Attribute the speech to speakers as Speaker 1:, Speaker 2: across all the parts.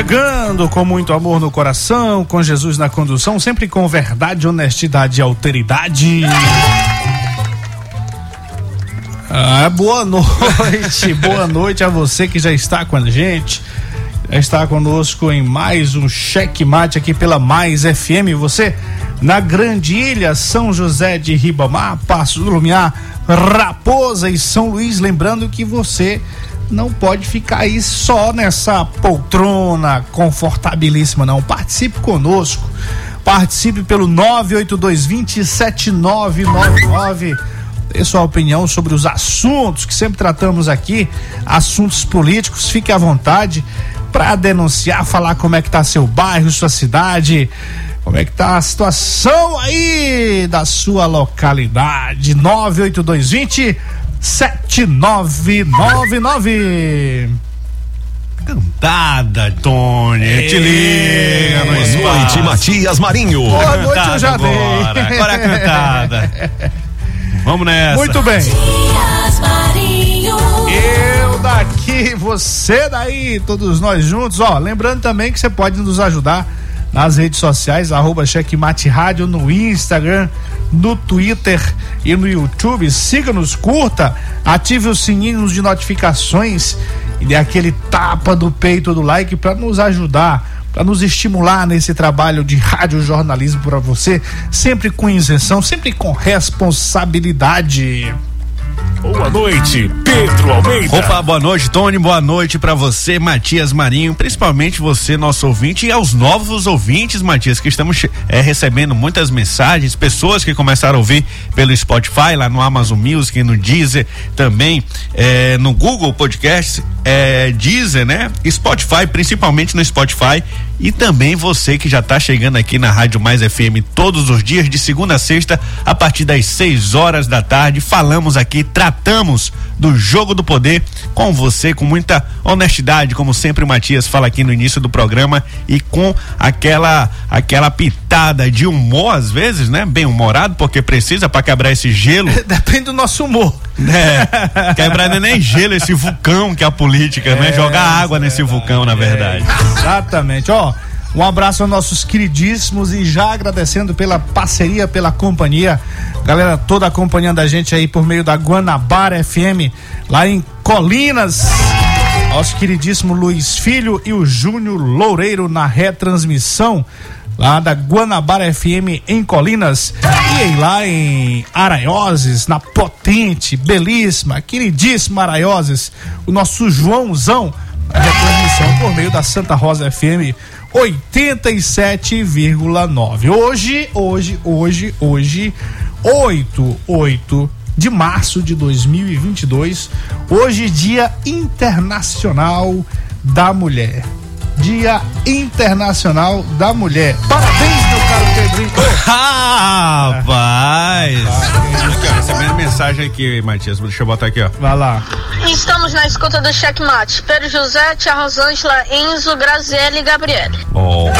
Speaker 1: Chegando com muito amor no coração, com Jesus na condução, sempre com verdade, honestidade e alteridade. Ah, boa noite, boa noite a você que já está com a gente, já está conosco em mais um Cheque Mate aqui pela Mais FM. Você na Grande Ilha, São José de Ribamar, Passo do Lumiar, Raposa e São Luís. Lembrando que você não pode ficar aí só nessa poltrona confortabilíssima, não. Participe conosco. Participe pelo 982207999. Dê sua opinião sobre os assuntos que sempre tratamos aqui, assuntos políticos. Fique à vontade para denunciar, falar como é que tá seu bairro, sua cidade, como é que tá a situação aí da sua localidade. 98220 7999.
Speaker 2: Cantada, Tony.
Speaker 3: É.
Speaker 2: Te liga,
Speaker 3: Boa noite, Matias Marinho.
Speaker 1: Boa noite, eu já dei.
Speaker 2: agora. Agora é a cantada. Vamos nessa.
Speaker 1: Muito bem.
Speaker 4: Matias Marinho.
Speaker 1: Eu daqui, você daí, todos nós juntos. Ó, lembrando também que você pode nos ajudar nas redes sociais, arroba Checkmate Rádio no Instagram, no Twitter e no YouTube. Siga-nos, curta, ative os sininhos de notificações e dê aquele tapa do peito do like para nos ajudar, para nos estimular nesse trabalho de rádio jornalismo para você, sempre com isenção, sempre com responsabilidade.
Speaker 3: Boa noite, Pedro Almeida.
Speaker 2: Opa, boa noite, Tony. Boa noite pra você, Matias Marinho. Principalmente você, nosso ouvinte, e aos novos ouvintes, Matias, que estamos é, recebendo muitas mensagens, pessoas que começaram a ouvir pelo Spotify, lá no Amazon Music, no Deezer, também é, no Google Podcast, é, Deezer, né? Spotify, principalmente no Spotify. E também você que já está chegando aqui na Rádio Mais FM todos os dias, de segunda a sexta, a partir das 6 horas da tarde. Falamos aqui, tratamos do jogo do poder com você, com muita honestidade, como sempre o Matias fala aqui no início do programa, e com aquela aquela pitada de humor, às vezes, né? Bem humorado, porque precisa para quebrar esse gelo.
Speaker 1: Depende do nosso humor.
Speaker 2: É, quebrar não é nem gelo, esse vulcão que é a política, né? Jogar água nesse vulcão, na verdade.
Speaker 1: Exatamente. Ó, um abraço aos nossos queridíssimos e já agradecendo pela parceria, pela companhia. Galera toda acompanhando a gente aí por meio da Guanabara FM, lá em Colinas. Nosso queridíssimo Luiz Filho e o Júnior Loureiro na retransmissão lá da Guanabara FM em Colinas e aí lá em Araioses, na potente, belíssima, queridíssima Araioses, o nosso Joãozão, a retransmissão por meio da Santa Rosa FM 87,9. Hoje, hoje, hoje, hoje, 8, 8 de março de 2022, hoje Dia Internacional da Mulher. Dia Internacional da Mulher. Parabéns,
Speaker 2: Rapaz! Aqui, ó, recebendo mensagem aqui, Matias. Deixa eu botar aqui, ó.
Speaker 1: Vai lá.
Speaker 5: Estamos na escuta do Checkmate. Pedro José, Tia Rosângela, Enzo, Graziele e Gabriele.
Speaker 2: Ó,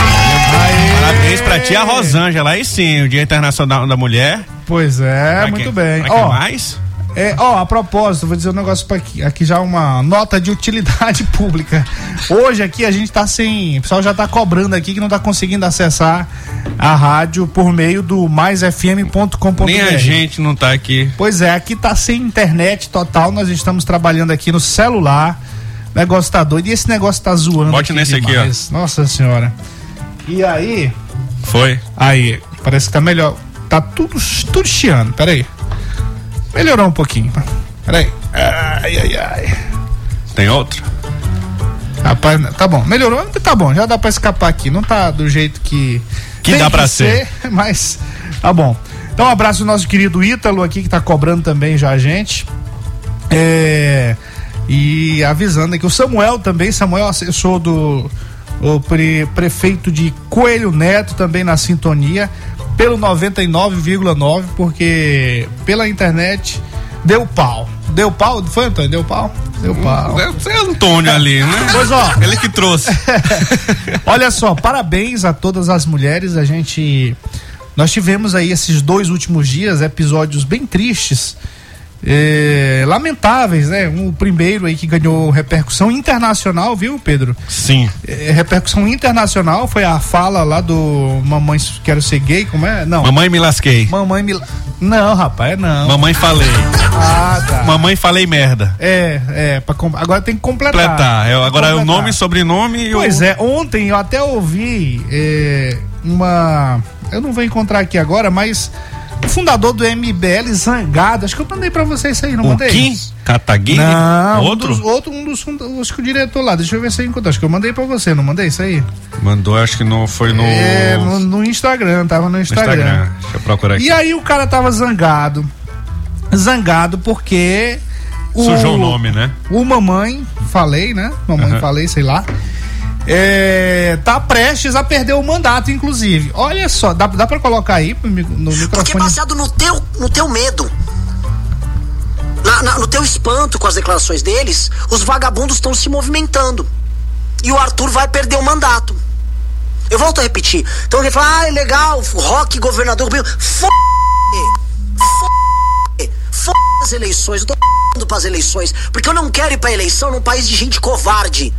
Speaker 2: Parabéns pra tia Rosângela. Aí sim, o Dia Internacional da Mulher.
Speaker 1: Pois é,
Speaker 2: Pra
Speaker 1: muito
Speaker 2: quem-
Speaker 1: bem.
Speaker 2: pra quem
Speaker 1: Ó,
Speaker 2: mais?
Speaker 1: É, ó, a propósito, vou dizer um negócio pra aqui, aqui já uma nota de utilidade pública. Hoje aqui a gente tá sem, o pessoal já tá cobrando aqui que não tá conseguindo acessar a rádio por meio do maisfm.com.br.
Speaker 2: Nem a gente não tá aqui.
Speaker 1: Pois é, aqui tá sem internet total, nós estamos trabalhando aqui no celular. O negócio tá doido e esse negócio tá zoando.
Speaker 2: Bote nesse aqui, ó.
Speaker 1: Nossa senhora. E aí,
Speaker 2: Foi?
Speaker 1: aí, parece que tá melhor. Tá tudo, tudo chiando, peraí. Melhorou um pouquinho. Peraí. Ai, ai, ai.
Speaker 2: Tem outro?
Speaker 1: Rapaz, tá bom, melhorou, tá bom, já dá pra escapar aqui. Não tá do jeito que.
Speaker 2: Que dá pra ser.
Speaker 1: Mas tá bom. Então, um abraço ao nosso querido Ítalo aqui, que tá cobrando também já a gente. É. E avisando aqui, o Samuel também, Samuel, assessor do o pre- prefeito de Coelho Neto, também na sintonia, pelo 99,9, porque pela internet deu pau. Deu pau? Foi, Antônio? Deu pau? Deu pau.
Speaker 2: É Antônio ali, né?
Speaker 1: Pois ó,
Speaker 2: Ele que trouxe.
Speaker 1: Olha só, parabéns a todas as mulheres. A gente. Nós tivemos aí esses dois últimos dias episódios bem tristes, eh, lamentáveis, né? O primeiro aí que ganhou repercussão internacional, viu, Pedro?
Speaker 2: Sim.
Speaker 1: Eh, repercussão internacional foi a fala lá do Mamãe Quero Ser Gay, como é? Não.
Speaker 2: Mamãe me lasquei.
Speaker 1: Mamãe me. Não, rapaz, não.
Speaker 2: Mamãe falei.
Speaker 1: Ah, tá.
Speaker 2: Mamãe falei merda.
Speaker 1: É, é, pra com- agora tem que completar.
Speaker 2: Completar. É, agora é o
Speaker 1: Completar.
Speaker 2: nome, sobrenome e o.
Speaker 1: Pois é, ontem eu até ouvi é, uma. Eu não vou encontrar aqui agora, mas fundador do MBL zangado, acho que eu mandei pra vocês isso aí, não
Speaker 2: O
Speaker 1: mandei?
Speaker 2: Kim Kataguiri?
Speaker 1: Não,
Speaker 2: Outro?
Speaker 1: Um dos, outro, um dos funda- acho que o diretor lá, deixa eu ver se eu encontro. Acho que eu mandei pra você, não mandei isso aí?
Speaker 2: Mandou, acho que não foi no.
Speaker 1: É, no, no Instagram, tava no
Speaker 2: no
Speaker 1: Instagram.
Speaker 2: Instagram. Deixa eu procurar aqui.
Speaker 1: E aí o cara tava zangado. Zangado porque. O,
Speaker 2: Sujou o nome, né?
Speaker 1: O mamãe, falei, né? Mamãe,
Speaker 2: Aham.
Speaker 1: falei, sei lá. É, tá prestes a perder o mandato, inclusive. Olha só, dá, dá pra colocar aí no mi- no
Speaker 6: Porque
Speaker 1: microfone?
Speaker 6: baseado no teu, no teu medo, na- na- no teu espanto com as declarações deles, os vagabundos estão se movimentando. E o Arthur vai perder o mandato. Eu volto a repetir. Então ele fala, ah, é legal, Rock, governador. F***, f***, f*** as eleições. Eu tô f***ando pras eleições. Porque eu não quero ir pra eleição num país de gente covarde.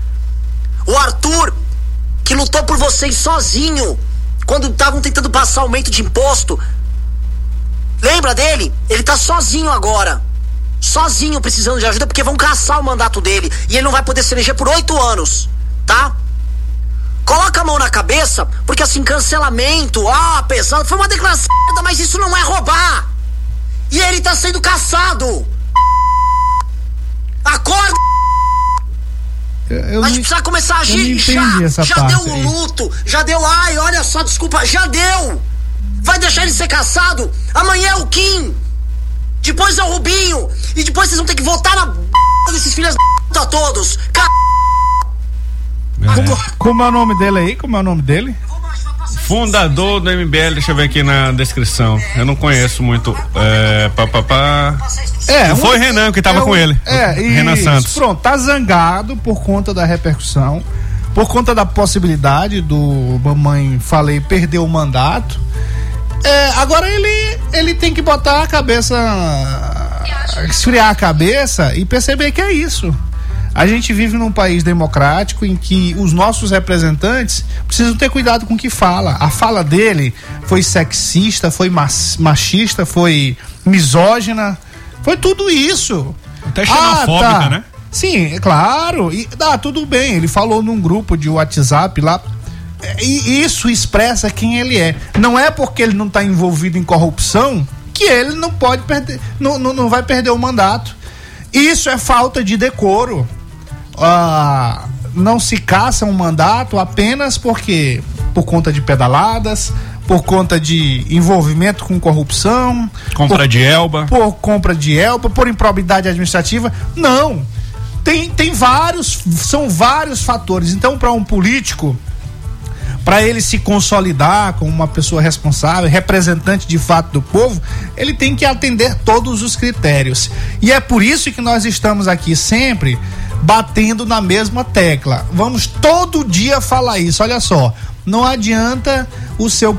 Speaker 6: O Arthur, que lutou por vocês sozinho, quando estavam tentando passar aumento de imposto. Lembra dele? Ele tá sozinho agora. Sozinho, precisando de ajuda, porque vão caçar o mandato dele. E ele não vai poder se eleger por oito anos. Tá? Coloca a mão na cabeça, porque assim, cancelamento, ah, pesado, foi uma declaração, mas isso não é roubar. E ele tá sendo caçado. Acorda!
Speaker 1: Eu,
Speaker 6: A
Speaker 1: não-
Speaker 6: gente precisa começar a agir já. Já
Speaker 1: parte
Speaker 6: deu o
Speaker 1: aí.
Speaker 6: luto, já deu. Ai, olha só, desculpa, já deu. Vai deixar ele ser caçado? Amanhã é o Kim. Depois é o Rubinho. E depois vocês vão ter que votar na b... desses filhos da puta todos. Ca...
Speaker 2: É.
Speaker 1: Como é o nome dele aí? Como é o nome dele?
Speaker 2: Fundador do MBL, deixa eu ver aqui na descrição. Eu não conheço muito. É, pá, pá, pá.
Speaker 1: É,
Speaker 2: Não
Speaker 1: um-
Speaker 2: foi Renan que tava
Speaker 1: é um-
Speaker 2: com ele.
Speaker 1: É,
Speaker 2: Renan
Speaker 1: isso.
Speaker 2: Santos.
Speaker 1: Pronto, tá zangado por conta da repercussão, por conta da possibilidade do mamãe falei perder o mandato. É, agora ele ele tem que botar a cabeça esfriar a cabeça e perceber que é isso. A gente vive num país democrático em que os nossos representantes precisam ter cuidado com o que fala. A fala dele foi sexista, foi machista, foi misógina, foi tudo isso.
Speaker 2: Até xenofóbica, né?
Speaker 1: Sim, é claro. E dá tudo bem. Ele falou num grupo de WhatsApp lá. E isso expressa quem ele é. Não é porque ele não está envolvido em corrupção que ele não pode perder, não, não, não vai perder o mandato. Isso é falta de decoro. Ah, não se caça um mandato apenas porque por conta de pedaladas, por conta de envolvimento com corrupção,
Speaker 2: Compra
Speaker 1: por-
Speaker 2: de Elba.
Speaker 1: por compra de Elba, por improbidade administrativa. Não. Tem, tem vários, são vários fatores. Então, para um político, para ele se consolidar como uma pessoa responsável, representante de fato do povo, ele tem que atender todos os critérios. E é por isso que nós estamos aqui sempre batendo na mesma tecla. Vamos todo dia falar isso. Olha só, não adianta o seu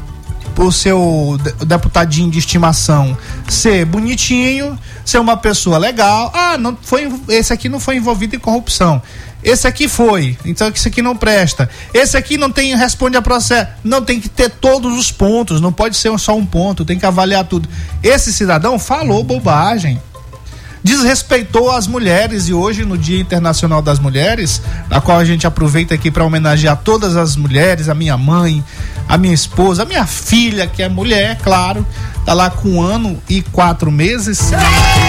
Speaker 1: o seu de- deputadinho de estimação ser bonitinho, ser uma pessoa legal. Ah, não foi esse aqui não foi envolvido em corrupção. Esse aqui foi, então esse aqui não presta. Esse aqui não tem responde a processo. Não tem que ter todos os pontos, não pode ser só um ponto, tem que avaliar tudo. Esse cidadão falou bobagem. Desrespeitou as mulheres. E hoje no Dia Internacional das Mulheres, na qual a gente aproveita aqui para homenagear todas as mulheres, a minha mãe, a minha esposa, a minha filha, que é mulher, claro, tá lá com um ano e quatro meses,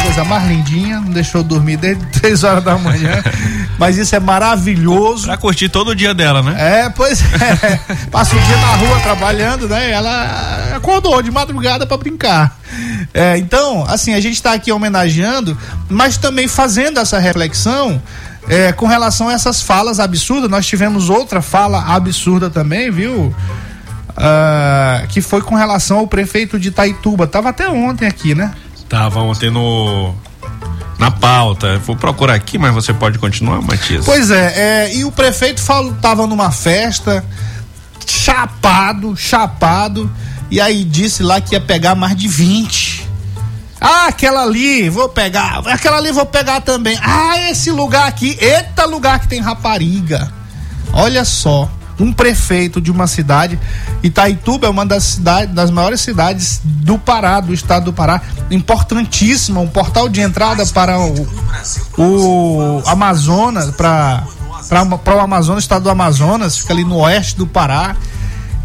Speaker 1: coisa mais lindinha, não deixou dormir desde três horas da manhã, mas isso é maravilhoso.
Speaker 2: Pra curtir todo o dia dela, né?
Speaker 1: É, pois é. Passa o dia na rua trabalhando, né? Ela acordou de madrugada para brincar. É, então, assim, a gente está aqui homenageando, mas também fazendo essa reflexão é, com relação a essas falas absurdas. Nós tivemos outra fala absurda também, viu? Ah, que foi com relação ao prefeito de Itaituba. Tava até ontem aqui, né?
Speaker 2: Tava ontem no. Na pauta. Vou procurar aqui, mas você pode continuar, Matias.
Speaker 1: Pois é, é, e o prefeito falou, tava numa festa, chapado, chapado, e aí disse lá que ia pegar mais de 20. Ah, aquela ali, vou pegar. Aquela ali vou pegar também. Ah, esse lugar aqui, eita lugar que tem rapariga. Olha só, um prefeito de uma cidade, Itaituba é uma das cidades, das maiores cidades do Pará, do estado do Pará, importantíssima, um portal de entrada para o, o Amazonas, para para o Amazonas, estado do Amazonas, fica ali no oeste do Pará.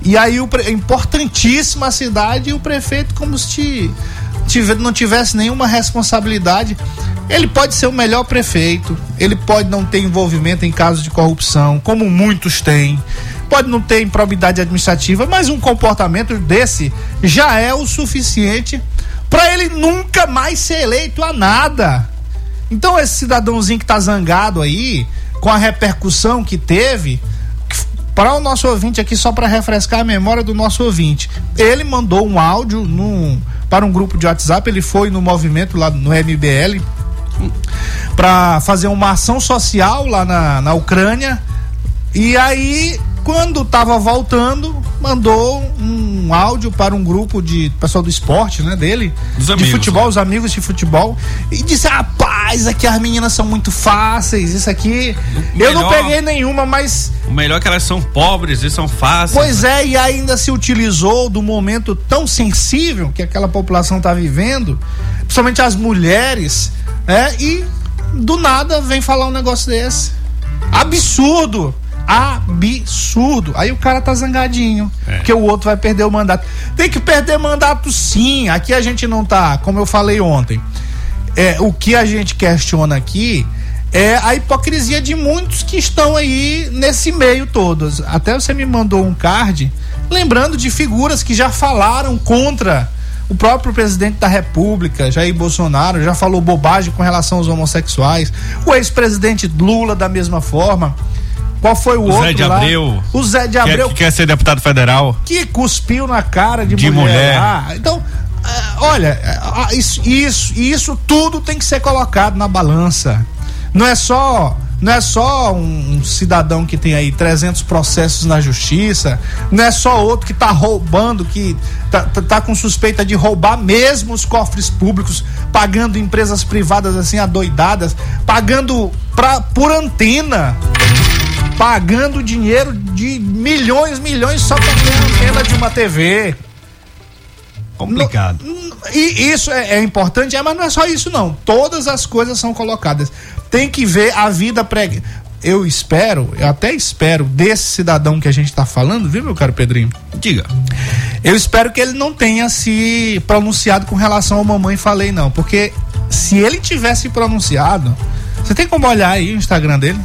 Speaker 1: E aí o pre- importantíssima a cidade e o prefeito como se tive- não tivesse nenhuma responsabilidade. Ele pode ser o melhor prefeito, ele pode não ter envolvimento em casos de corrupção, como muitos têm. Pode não ter improbidade administrativa, mas um comportamento desse já é o suficiente para ele nunca mais ser eleito a nada. Então esse cidadãozinho que tá zangado aí, com a repercussão que teve, para o nosso ouvinte aqui, só para refrescar a memória do nosso ouvinte, ele mandou um áudio num, para um grupo de WhatsApp, ele foi no movimento lá no MBL para fazer uma ação social lá na, na Ucrânia. E aí, quando tava voltando, mandou um áudio para um grupo de pessoal do esporte, né, dele,
Speaker 2: Dos
Speaker 1: de
Speaker 2: amigos,
Speaker 1: futebol,
Speaker 2: né?
Speaker 1: os amigos de futebol, e disse: "Rapaz, aqui as meninas são muito fáceis, isso aqui, eu não
Speaker 2: Melhor.
Speaker 1: peguei nenhuma, mas
Speaker 2: O melhor é que elas são pobres e são fáceis.
Speaker 1: Pois é, e ainda se utilizou do momento tão sensível que aquela população está vivendo, principalmente as mulheres, né? E do nada vem falar um negócio desse. Absurdo! Absurdo! Aí o cara tá zangadinho,
Speaker 2: É.
Speaker 1: porque o outro vai perder o mandato. Tem que perder mandato sim. Aqui a gente não tá, como eu falei ontem. É, o que a gente questiona aqui é a hipocrisia de muitos que estão aí nesse meio todos. Até você me mandou um card lembrando de figuras que já falaram contra o próprio presidente da República, Jair Bolsonaro, já falou bobagem com relação aos homossexuais. O ex-presidente Lula da mesma forma. Qual foi o,
Speaker 2: O
Speaker 1: outro
Speaker 2: Zé de
Speaker 1: lá?
Speaker 2: Abreu.
Speaker 1: O Zé de Abreu
Speaker 2: que quer ser deputado federal.
Speaker 1: que cuspiu na cara de,
Speaker 2: De
Speaker 1: mulher.
Speaker 2: mulher.
Speaker 1: lá. Então, ah, olha, ah, isso, isso, isso tudo tem que ser colocado na balança. Não é só, não é só um, um cidadão que tem aí 300 processos na justiça, não é só outro que tá roubando, que tá, tá, tá com suspeita de roubar mesmo os cofres públicos, pagando empresas privadas assim adoidadas, pagando pra, por antena pagando dinheiro de milhões, milhões só pra ter a antena de uma TV.
Speaker 2: Complicado.
Speaker 1: E isso é, é importante, é, mas não é só isso não. Todas as coisas são colocadas. Tem que ver a vida pré. Eu espero, eu até espero desse cidadão que a gente tá falando, viu, meu caro Pedrinho?
Speaker 2: Diga.
Speaker 1: Eu espero que ele não tenha se pronunciado com relação ao mamãe falei não, porque se ele tivesse pronunciado, você tem como olhar aí o Instagram dele?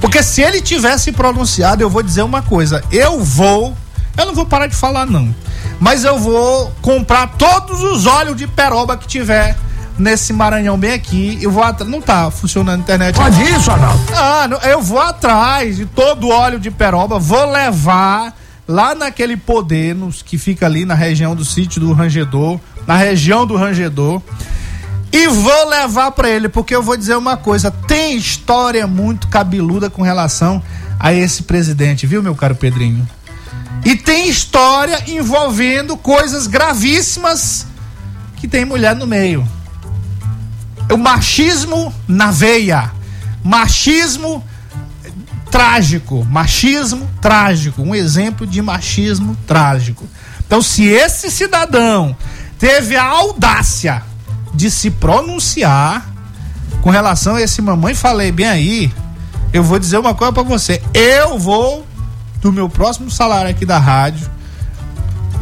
Speaker 1: Porque se ele tivesse pronunciado, eu vou dizer uma coisa: eu vou, eu não vou parar de falar, não. Mas eu vou comprar todos os óleos de peroba que tiver nesse Maranhão bem aqui. Eu vou atrás. Não tá funcionando a internet. Pode isso, Arnaldo? Ah, eu vou atrás de todo o óleo de peroba, vou levar lá naquele poder nos, que fica ali na região do sítio do Rangedor, na região do Rangedor. E vou levar pra ele, porque eu vou dizer uma coisa: tem história muito cabeluda com relação a esse presidente, viu, meu caro Pedrinho? E tem história envolvendo coisas gravíssimas que tem mulher no meio. O machismo na veia. Machismo trágico. Machismo trágico. Um exemplo de machismo trágico. Então, se esse cidadão teve a audácia de se pronunciar, com relação a esse mamãe falei bem aí, eu vou dizer uma coisa pra você. Eu vou, do meu próximo salário aqui da rádio,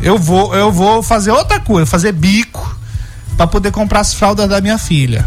Speaker 1: eu vou, eu vou fazer outra coisa, fazer bico pra poder comprar as fraldas da minha filha.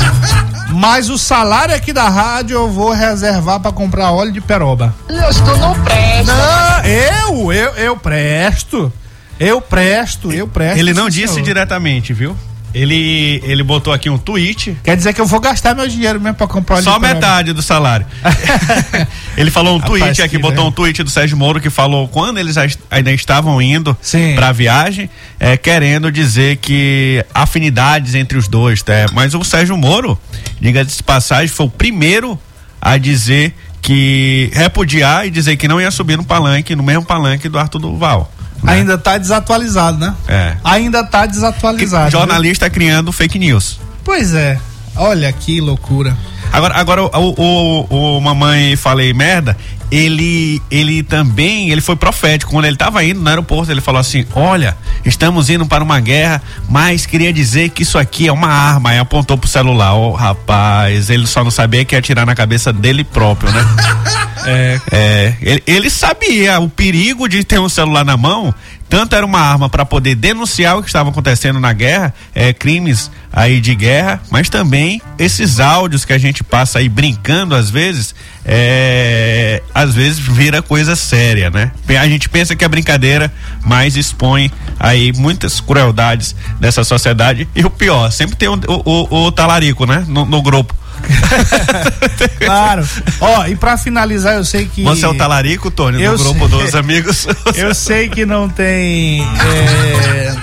Speaker 1: Mas o salário aqui da rádio eu vou reservar pra comprar óleo de peroba.
Speaker 7: Deus, tu não presta.
Speaker 1: Não, eu, eu, eu presto. Eu presto, eu presto.
Speaker 2: Ele não disse
Speaker 1: senhor.
Speaker 2: diretamente, viu? Ele, ele botou aqui um tweet
Speaker 1: Quer dizer que eu vou gastar meu dinheiro mesmo pra comprar
Speaker 2: Só
Speaker 1: peroba.
Speaker 2: metade do salário. ele falou um
Speaker 1: Rapaz,
Speaker 2: tweet aqui, botou
Speaker 1: né?
Speaker 2: um tweet do Sérgio Moro que falou quando eles ainda estavam indo
Speaker 1: Sim.
Speaker 2: pra viagem, é, querendo dizer que afinidades entre os dois, tá? Mas o Sérgio Moro, diga-se de passagem, foi o primeiro a dizer que repudiar e dizer que não ia subir no palanque, no mesmo palanque do Arthur Duval. Né?
Speaker 1: Ainda tá desatualizado, né?
Speaker 2: É.
Speaker 1: Ainda tá
Speaker 2: Que
Speaker 1: desatualizado.
Speaker 2: jornalista criando fake news.
Speaker 1: viu? Pois é. Olha que loucura.
Speaker 2: Agora, agora o, o, o, o mamãe falei merda, ele ele também, ele foi profético. Quando ele estava indo no aeroporto, ele falou assim: "Olha, estamos indo para uma guerra, mas queria dizer que isso aqui é uma arma". Aí apontou pro celular. Ô, rapaz, ele só não sabia que ia atirar na cabeça dele próprio, né?
Speaker 1: É.
Speaker 2: É, ele, ele sabia o perigo de ter um celular na mão. Tanto era uma arma para poder denunciar o que estava acontecendo na guerra, é, crimes aí de guerra, mas também esses áudios que a gente passa aí brincando às vezes, é, às vezes vira coisa séria, né? A gente pensa que é brincadeira, mas expõe aí muitas crueldades dessa sociedade. E o pior, sempre tem o, o, o- talarico, né? No, no grupo.
Speaker 1: Claro. Ó, e pra finalizar, eu sei que.
Speaker 2: Você é o talarico, Tony,
Speaker 1: Eu
Speaker 2: no grupo
Speaker 1: sei.
Speaker 2: dos amigos.
Speaker 1: Eu sei que não tem é,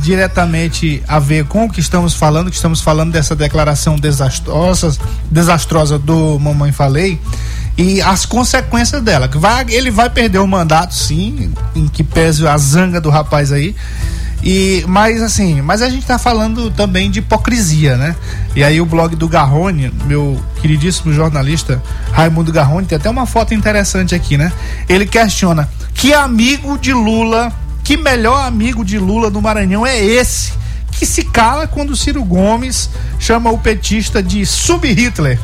Speaker 1: diretamente a ver com o que estamos falando, que estamos falando dessa declaração desastrosa, desastrosa do Mamãe Falei e as consequências dela. Que vai, ele vai perder o mandato, sim, em que pese a zanga do rapaz aí. E, mas assim, mas a gente tá falando também de hipocrisia, né? E aí o blog do Garrone, meu queridíssimo jornalista Raimundo Garrone, tem até uma foto interessante aqui, né? Ele questiona que amigo de Lula, que melhor amigo de Lula no Maranhão é esse? Que se cala quando Ciro Gomes chama o petista de sub-Hitler.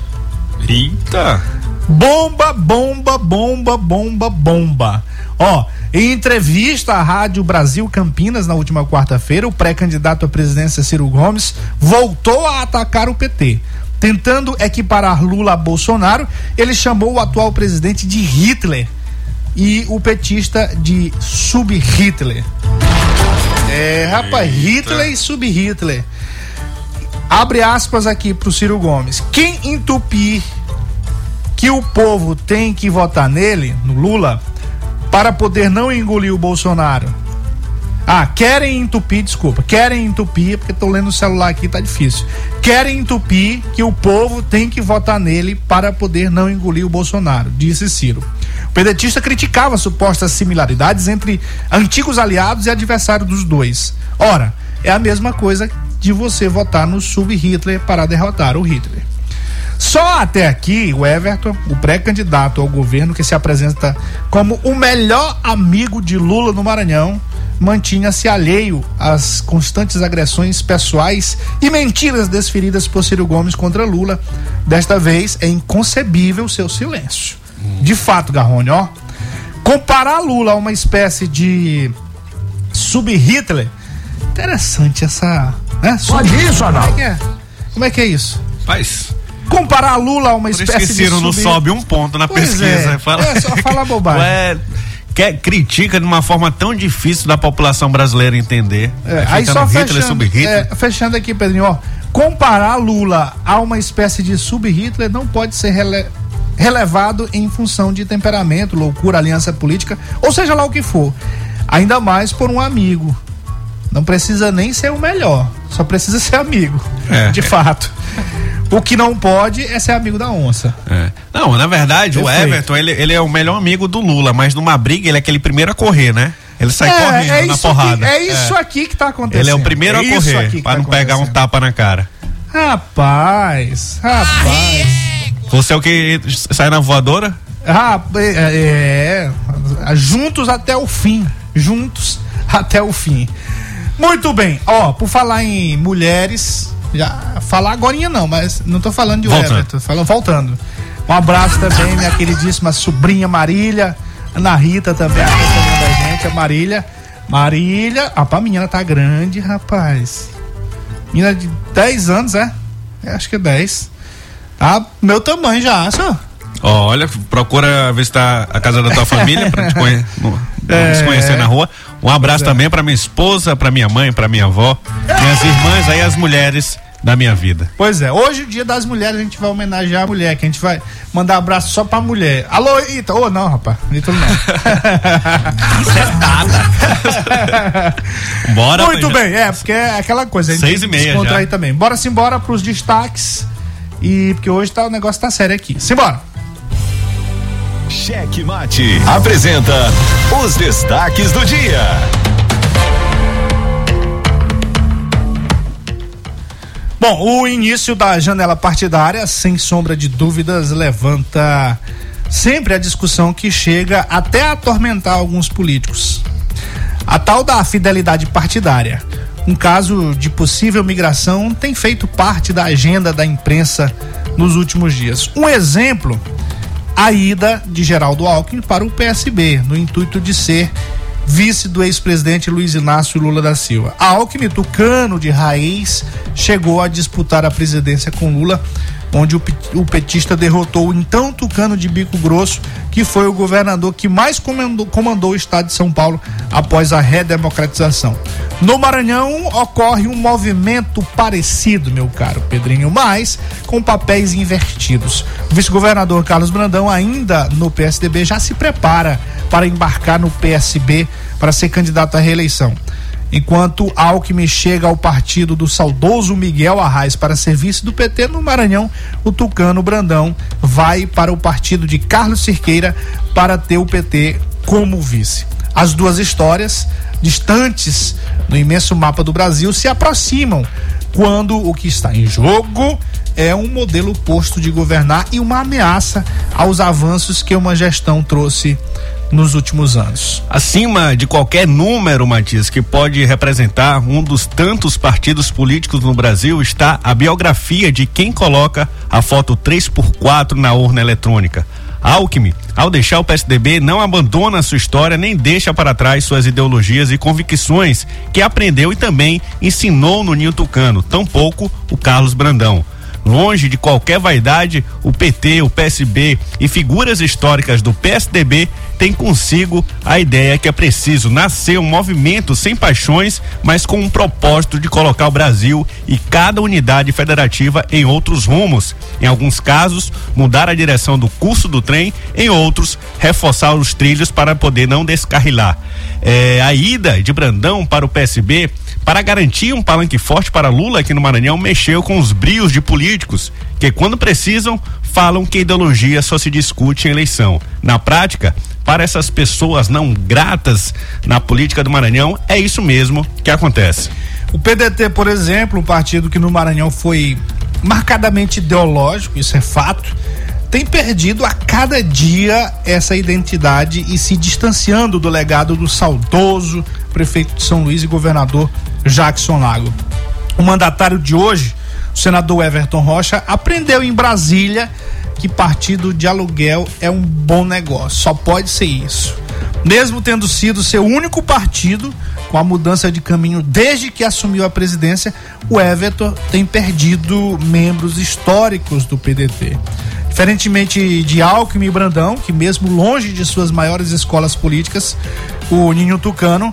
Speaker 2: Eita!
Speaker 1: Bomba, bomba, bomba, bomba, bomba. Ó, em entrevista à Rádio Brasil Campinas na última quarta-feira, o pré-candidato à presidência Ciro Gomes voltou a atacar o PT. Tentando equiparar Lula a Bolsonaro, ele chamou o atual presidente de Hitler e o petista de sub-Hitler. É, rapaz, Hitler e sub-Hitler. Abre aspas aqui pro Ciro Gomes. Quem entupir que o povo tem que votar nele, no Lula, para poder não engolir o Bolsonaro. Ah, querem entupir, desculpa, querem entupir, porque tô lendo o celular aqui, tá difícil. Querem entupir que o povo tem que votar nele para poder não engolir o Bolsonaro, disse Ciro. O pedetista criticava supostas similaridades entre antigos aliados e adversários dos dois. Ora, é a mesma coisa de você votar no sub-Hitler para derrotar o Hitler. Só até aqui o Everton, o pré-candidato ao governo que se apresenta como o melhor amigo de Lula no Maranhão, mantinha-se alheio às constantes agressões pessoais e mentiras desferidas por Ciro Gomes contra Lula. Desta vez é inconcebível seu silêncio. De fato, Garrone, ó, comparar Lula a uma espécie de sub-Hitler, interessante essa, né?
Speaker 7: Pode isso,
Speaker 1: Como é
Speaker 7: Arnaldo?
Speaker 1: é? Como é que é isso?
Speaker 2: Rapaz,
Speaker 1: comparar Lula a uma
Speaker 2: por
Speaker 1: espécie de
Speaker 2: Ciro não sobe um ponto na
Speaker 1: Pois
Speaker 2: pesquisa.
Speaker 1: é,
Speaker 2: Fala,
Speaker 1: é só falar bobagem.
Speaker 2: Ué, quer, critica de uma forma tão difícil da população brasileira entender.
Speaker 1: É, aí só
Speaker 2: Hitler,
Speaker 1: fechando,
Speaker 2: sub-Hitler.
Speaker 1: é, fechando aqui, Pedrinho, ó, comparar Lula a uma espécie de sub-Hitler não pode ser rele- relevado em função de temperamento, loucura, aliança política, ou seja lá o que for. Ainda mais por um amigo. Não precisa nem ser o melhor, só precisa ser amigo,
Speaker 2: É.
Speaker 1: de fato. O que não pode é ser amigo da onça.
Speaker 2: É. Não, na verdade, o
Speaker 1: Perfeito.
Speaker 2: Everton, ele, ele é o melhor amigo do Lula, mas numa briga ele é aquele primeiro a correr, né? Ele sai correndo
Speaker 1: é
Speaker 2: na porrada.
Speaker 1: Aqui, é isso aqui que tá acontecendo.
Speaker 2: Ele é o primeiro
Speaker 1: É
Speaker 2: a
Speaker 1: isso
Speaker 2: correr, pra
Speaker 1: tá
Speaker 2: não pegar um tapa na cara.
Speaker 1: Rapaz, rapaz.
Speaker 2: Você é o que sai na voadora?
Speaker 1: É, é, juntos até o fim. Juntos até o fim. Muito bem, ó, por falar em mulheres, Já falar agora não, mas não tô falando de
Speaker 2: Voltando.
Speaker 1: Everton, falando voltando. Um abraço também, minha queridíssima sobrinha Marília, Ana Rita também acompanhando a gente, a Marília. Marília, rapaz, a menina tá grande, rapaz. Menina de 10 anos, é? É, Acho que é 10. Tá meu tamanho já, senhor.
Speaker 2: Olha, procura ver se tá a casa da tua família pra te conhe- no-
Speaker 1: É.
Speaker 2: nos conhecer na rua. Um abraço também pra minha esposa, pra minha mãe, pra minha avó, minhas irmãs, aí as mulheres da minha vida.
Speaker 1: Pois é, hoje, o dia das mulheres, a gente vai homenagear a mulher, que a gente vai mandar abraço só pra mulher. Alô, Ita? Ô, não, rapaz, Ítalo não.
Speaker 2: Bora.
Speaker 1: Muito bem, é, porque é aquela coisa. a gente
Speaker 2: Seis e meia já.
Speaker 1: também. Bora simbora pros destaques. E porque hoje tá, o negócio tá sério aqui. Simbora!
Speaker 3: Cheque Mate apresenta os destaques do dia.
Speaker 1: Bom, o início da janela partidária, sem sombra de dúvidas, levanta sempre a discussão que chega até a atormentar alguns políticos. A tal da fidelidade partidária. Um caso de possível migração tem feito parte da agenda da imprensa nos últimos dias. Um exemplo, a ida de Geraldo Alckmin para o PSB, no intuito de ser vice do ex-presidente Luiz Inácio Lula da Silva. Alckmin, tucano de raiz, chegou a disputar a presidência com Lula, onde o, pe- o petista derrotou o então tucano de bico grosso, que foi o governador que mais comandou, comandou o estado de São Paulo após a redemocratização. No Maranhão ocorre um movimento parecido, meu caro Pedrinho, mas com papéis invertidos. O vice-governador Carlos Brandão, ainda no PSDB, já se prepara para embarcar no PSB para ser candidato à reeleição. Enquanto Alckmin chega ao partido do saudoso Miguel Arraes para ser vice do PT no Maranhão, o Tucano Brandão vai para o partido de Carlos Cirqueira para ter o PT como vice. As duas histórias, distantes no imenso mapa do Brasil, se aproximam quando o que está em jogo é um modelo posto de governar e uma ameaça aos avanços que uma gestão trouxe nos últimos anos.
Speaker 2: Acima de qualquer número, Matias, que pode representar um dos tantos partidos políticos no Brasil, está a biografia de quem coloca a foto 3x4 na urna eletrônica. Alckmin, ao deixar o PSDB, não abandona sua história nem deixa para trás suas ideologias e convicções que aprendeu e também ensinou no Ninho Tucano, tampouco o Carlos Brandão. Longe de qualquer vaidade, o PT, o PSB e figuras históricas do PSDB têm consigo a ideia que é preciso nascer um movimento sem paixões, mas com um propósito de colocar o Brasil e cada unidade federativa em outros rumos. Em alguns casos, mudar a direção do curso do trem, em outros, reforçar os trilhos para poder não descarrilar. É, a ida de Brandão para o PSB para garantir um palanque forte para Lula aqui no Maranhão, mexeu com os brios de políticos que, quando precisam, falam que ideologia só se discute em eleição. Na prática, para essas pessoas não gratas na política do Maranhão, é isso mesmo que acontece.
Speaker 1: O PDT, por exemplo, um partido que no Maranhão foi marcadamente ideológico, isso é fato, tem perdido a cada dia essa identidade e se distanciando do legado do saudoso prefeito de São Luís e governador Jackson Lago. O mandatário de hoje, o senador Everton Rocha, aprendeu em Brasília que partido de aluguel é um bom negócio, só pode ser isso. Mesmo tendo sido seu único partido, com a mudança de caminho desde que assumiu a presidência, o Everton tem perdido membros históricos do PDT. Diferentemente de Alckmin e Brandão, que mesmo longe de suas maiores escolas políticas, o Ninho Tucano,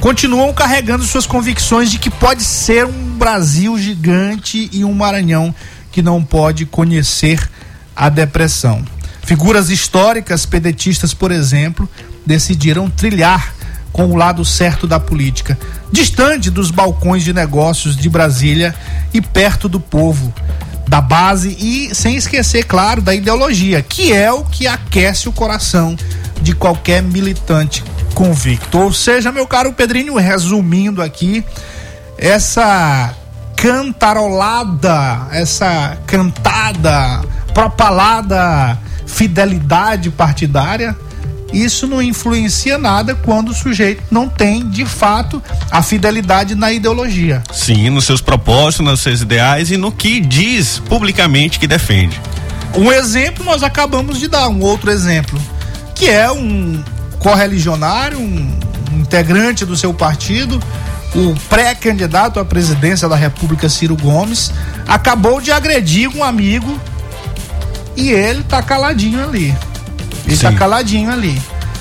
Speaker 1: continuam carregando suas convicções de que pode ser um Brasil gigante e um Maranhão que não pode conhecer a depressão. Figuras históricas pedetistas, por exemplo, decidiram trilhar com o lado certo da política, distante dos balcões de negócios de Brasília e perto do povo, da base e sem esquecer, claro, da ideologia, que é o que aquece o coração de qualquer militante convicto. Ou seja, meu caro Pedrinho, resumindo aqui, essa cantarolada, essa cantada, propalada fidelidade partidária isso não influencia nada quando o sujeito não tem, de fato, a fidelidade na ideologia.
Speaker 2: Sim, nos seus propósitos, nos seus ideais e no que diz publicamente que defende.
Speaker 1: Um exemplo nós acabamos de dar, um outro exemplo, que é um correligionário, um integrante do seu partido, o pré-candidato à presidência da República, Ciro Gomes, acabou de agredir um amigo e ele tá caladinho ali. Ele tá
Speaker 2: Sim.
Speaker 1: caladinho ali.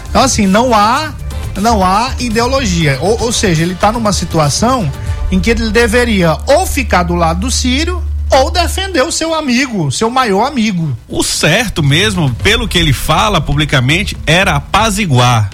Speaker 1: Então, assim, não há, não há ideologia. Ou, ou seja, ele tá numa situação em que ele deveria ou ficar do lado do Ciro ou defender o seu amigo, seu maior amigo.
Speaker 2: O certo mesmo, pelo que ele fala publicamente, era apaziguar.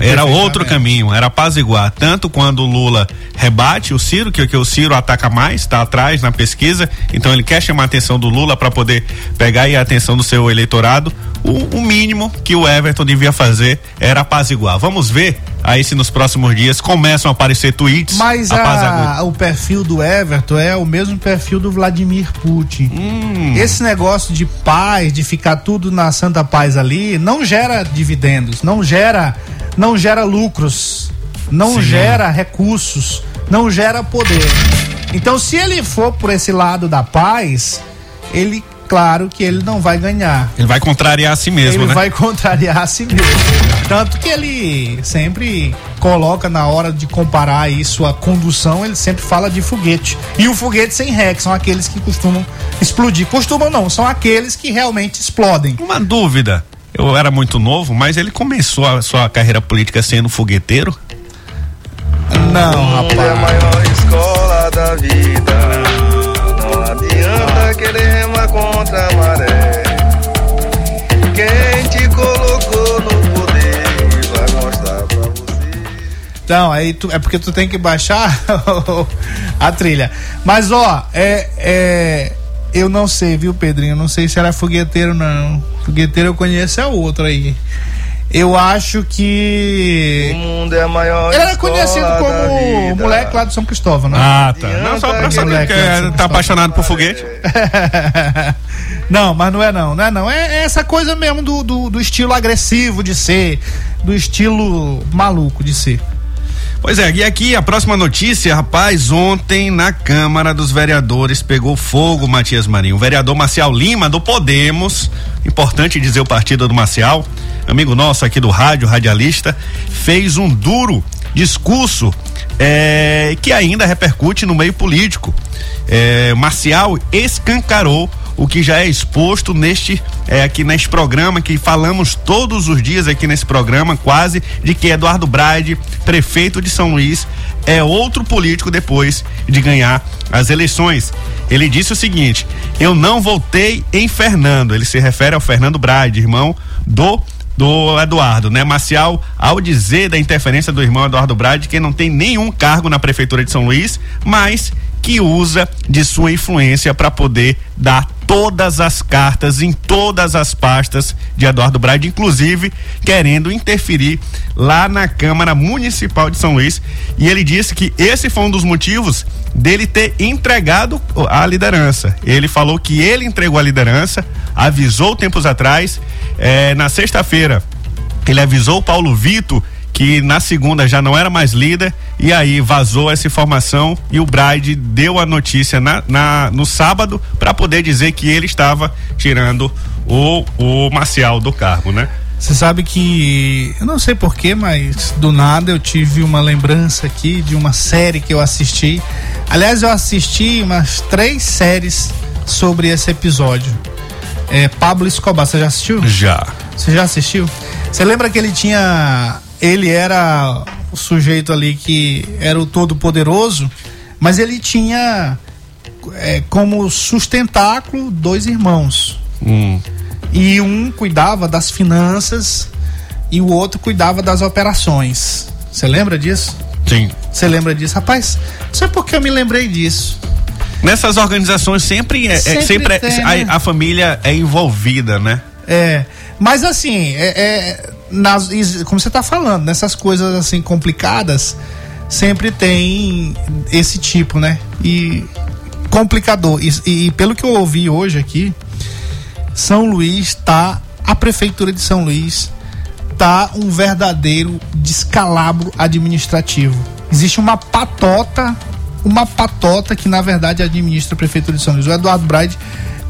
Speaker 2: Era outro caminho, era apaziguar. Tanto quando o Lula rebate o Ciro, que, que o Ciro ataca mais, está atrás na pesquisa, então ele quer chamar a atenção do Lula para poder pegar a atenção do seu eleitorado. O, o mínimo que o Everton devia fazer era apaziguar. Vamos ver aí se nos próximos dias começam a aparecer tweets
Speaker 1: Mas a, o perfil do Everton é o mesmo perfil do Vladimir Putin.
Speaker 2: Hum.
Speaker 1: Esse negócio de paz, de ficar tudo na santa paz ali, não gera dividendos, não gera, não gera lucros, não
Speaker 2: Sim.
Speaker 1: gera recursos, não gera poder. Então, se ele for por esse lado da paz, ele, claro que ele não vai ganhar.
Speaker 2: Ele vai contrariar a si mesmo,
Speaker 1: ele
Speaker 2: né?
Speaker 1: vai contrariar a si mesmo. Tanto que ele sempre coloca na hora de comparar aí sua condução, ele sempre fala de foguete. E o foguete sem ré, que são aqueles que costumam explodir. Costumam não, são aqueles que realmente explodem.
Speaker 2: Uma dúvida. Eu era muito novo, mas ele começou a sua carreira política sendo fogueteiro?
Speaker 1: Não,
Speaker 7: mundo é a
Speaker 1: rapaz.
Speaker 7: maior escola da vida. Não adianta querer remar contra a maré.
Speaker 1: Então, aí tu, é porque tu tem que baixar a trilha. Mas ó, é, é eu não sei, viu, Pedrinho? Eu não sei se era fogueteiro não. Fogueteiro eu conheço é outro aí. Eu acho
Speaker 7: O
Speaker 1: que
Speaker 7: mundo é a maior
Speaker 1: ele era conhecido como o moleque lá de São Cristóvão, né?
Speaker 2: Ah, tá. Não, só pra saber que é, tá apaixonado por foguete.
Speaker 1: não, mas não é não, não é não. É, é essa coisa mesmo do, do, do estilo agressivo de ser, do estilo maluco de ser.
Speaker 2: Pois é, e aqui a próxima notícia, rapaz, ontem na Câmara dos Vereadores pegou fogo, Matias Marinho. O vereador Marcial Lima, do Podemos, importante dizer o partido do Marcial, amigo nosso aqui do rádio, radialista, fez um duro discurso eh, que ainda repercute no meio político. Eh, Marcial escancarou o que já é exposto neste é, aqui neste programa que falamos todos os dias aqui nesse programa quase de que Eduardo Braide, prefeito de São Luís, é outro político depois de ganhar as eleições. Ele disse o seguinte: "Eu não votei em Fernando". Ele se refere ao Fernando Braide, irmão do do Eduardo, né? Marcial, ao dizer da interferência do irmão Eduardo Brade, que não tem nenhum cargo na prefeitura de São Luís, mas que usa de sua influência para poder dar todas as cartas em todas as pastas de Eduardo Brade, inclusive querendo interferir lá na Câmara Municipal de São Luís. E ele disse que esse foi um dos motivos dele ter entregado a liderança. Ele falou que ele entregou a liderança, avisou tempos atrás, eh, na sexta-feira, ele avisou o Paulo Vito que na segunda já não era mais líder e aí vazou essa informação e o Braide deu a notícia na, na- no sábado para poder dizer que ele estava tirando o, o Marcial do cargo, né?
Speaker 1: Você sabe que eu não sei porquê, mas do nada eu tive uma lembrança aqui de uma série que eu assisti. Aliás, eu assisti umas três séries sobre esse episódio. É Pablo Escobar, você já assistiu?
Speaker 2: Já.
Speaker 1: Você já assistiu? Você lembra que ele tinha. Ele era o sujeito ali que era o todo-poderoso, mas ele tinha é, como sustentáculo dois irmãos.
Speaker 2: Hum.
Speaker 1: E um cuidava das finanças e o outro cuidava das operações. Você lembra disso?
Speaker 2: Sim.
Speaker 1: Você lembra disso? Rapaz, não sei por que eu me lembrei disso.
Speaker 2: Nessas organizações sempre é, é-
Speaker 1: Sempre
Speaker 2: sempre, é-
Speaker 1: tem,
Speaker 2: a-
Speaker 1: né?
Speaker 2: a, família é envolvida, né?
Speaker 1: É, mas assim, é, é, nas, como você tá falando, nessas coisas assim complicadas, sempre tem esse tipo, né? E complicador. E, e pelo que eu ouvi hoje aqui, São Luís tá, a prefeitura de São Luís tá um verdadeiro descalabro administrativo. Existe uma patota, uma patota que na verdade administra a prefeitura de São Luís. O Eduardo Braide,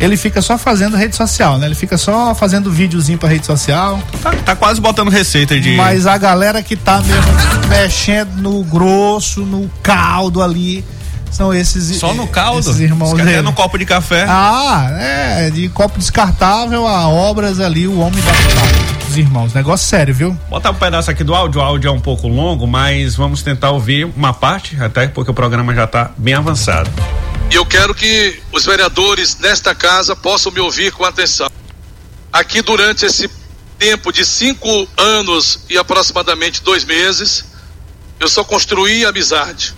Speaker 1: ele fica só fazendo rede social, né? Ele fica só fazendo videozinho pra rede social.
Speaker 2: Tá, tá quase botando receita de.
Speaker 1: Mas a galera que tá mesmo mexendo no grosso, no caldo ali, são esses
Speaker 2: Só no caldo?
Speaker 1: esses irmãos
Speaker 2: que até
Speaker 1: dele.
Speaker 2: no copo de café.
Speaker 1: Ah, é, de copo descartável a obras ali, o homem da os irmãos. Negócio sério, viu?
Speaker 2: Botar um pedaço aqui do áudio, o áudio é um pouco longo, mas vamos tentar ouvir uma parte, até porque o programa já está bem avançado.
Speaker 8: E eu quero que os vereadores nesta casa possam me ouvir com atenção. Aqui durante esse tempo de cinco anos e aproximadamente dois meses, eu só construí amizade.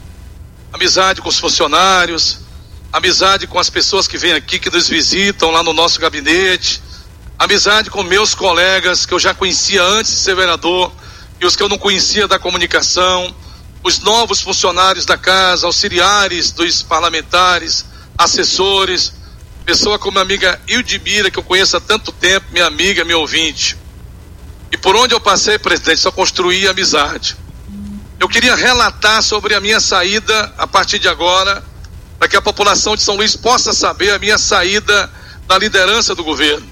Speaker 8: Amizade com os funcionários, amizade com as pessoas que vêm aqui, que nos visitam lá no nosso gabinete, amizade com meus colegas que eu já conhecia antes de ser vereador e os que eu não conhecia da comunicação, os novos funcionários da casa, auxiliares dos parlamentares, assessores, pessoa como minha amiga Ildimira, que eu conheço há tanto tempo, minha amiga, meu ouvinte. E por onde eu passei, presidente, só construí amizade. Eu queria relatar sobre a minha saída a partir de agora, para que a população de São Luís possa saber a minha saída da liderança do governo.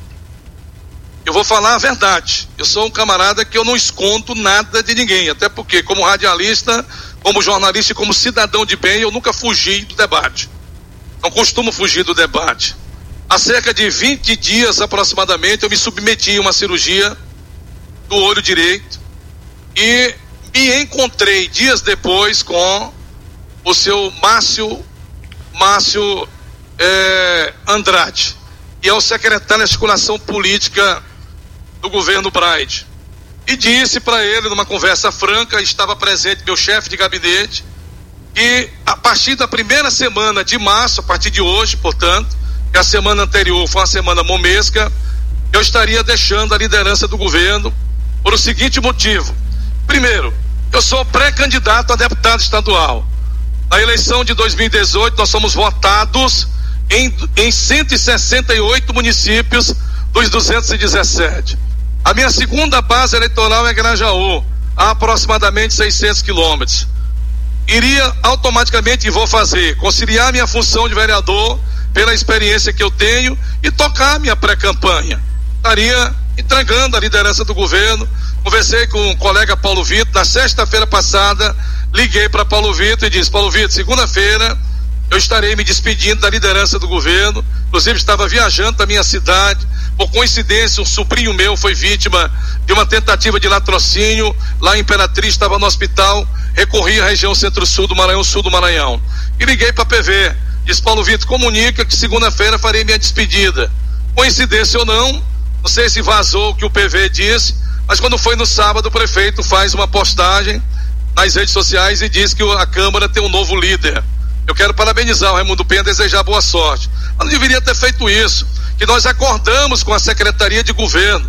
Speaker 8: Eu vou falar a verdade. Eu sou um camarada que eu não escondo nada de ninguém, até porque, como radialista, como jornalista e como cidadão de bem, eu nunca fugi do debate. Não costumo fugir do debate. Há cerca de 20 dias aproximadamente, eu me submeti a uma cirurgia do olho direito e me encontrei dias depois com o seu Márcio Márcio eh, Andrade, que é o secretário de articulação política do governo Braide. E disse para ele, numa conversa franca, estava presente meu chefe de gabinete, que a partir da primeira semana de março, a partir de hoje, portanto, que a semana anterior foi uma semana momesca, eu estaria deixando a liderança do governo por o seguinte motivo. Primeiro, eu sou pré-candidato a deputado estadual. Na eleição de 2018, nós somos votados em, em 168 municípios dos 217. A minha segunda base eleitoral é Grajaú, a aproximadamente 600 quilômetros. Iria automaticamente, e vou fazer, conciliar minha função de vereador pela experiência que eu tenho e tocar minha pré-campanha. Estaria entregando a liderança do governo. Conversei com o colega Paulo Vitor na sexta-feira passada. Liguei para Paulo Vitor e disse: Paulo Vitor, segunda-feira eu estarei me despedindo da liderança do governo. Inclusive, estava viajando da minha cidade. Por coincidência, um sobrinho meu foi vítima de uma tentativa de latrocínio. Lá em Imperatriz, estava no hospital. Recorri à região centro-sul do Maranhão, sul do Maranhão. E liguei para a PV. Disse: Paulo Vitor, comunica que segunda-feira farei minha despedida. Coincidência ou não, não sei se vazou o que o PV disse, mas quando foi no sábado, o prefeito faz uma postagem nas redes sociais e diz que a Câmara tem um novo líder. Eu quero parabenizar o Raimundo Penha, desejar boa sorte. Mas não deveria ter feito isso. Que nós acordamos com a Secretaria de Governo,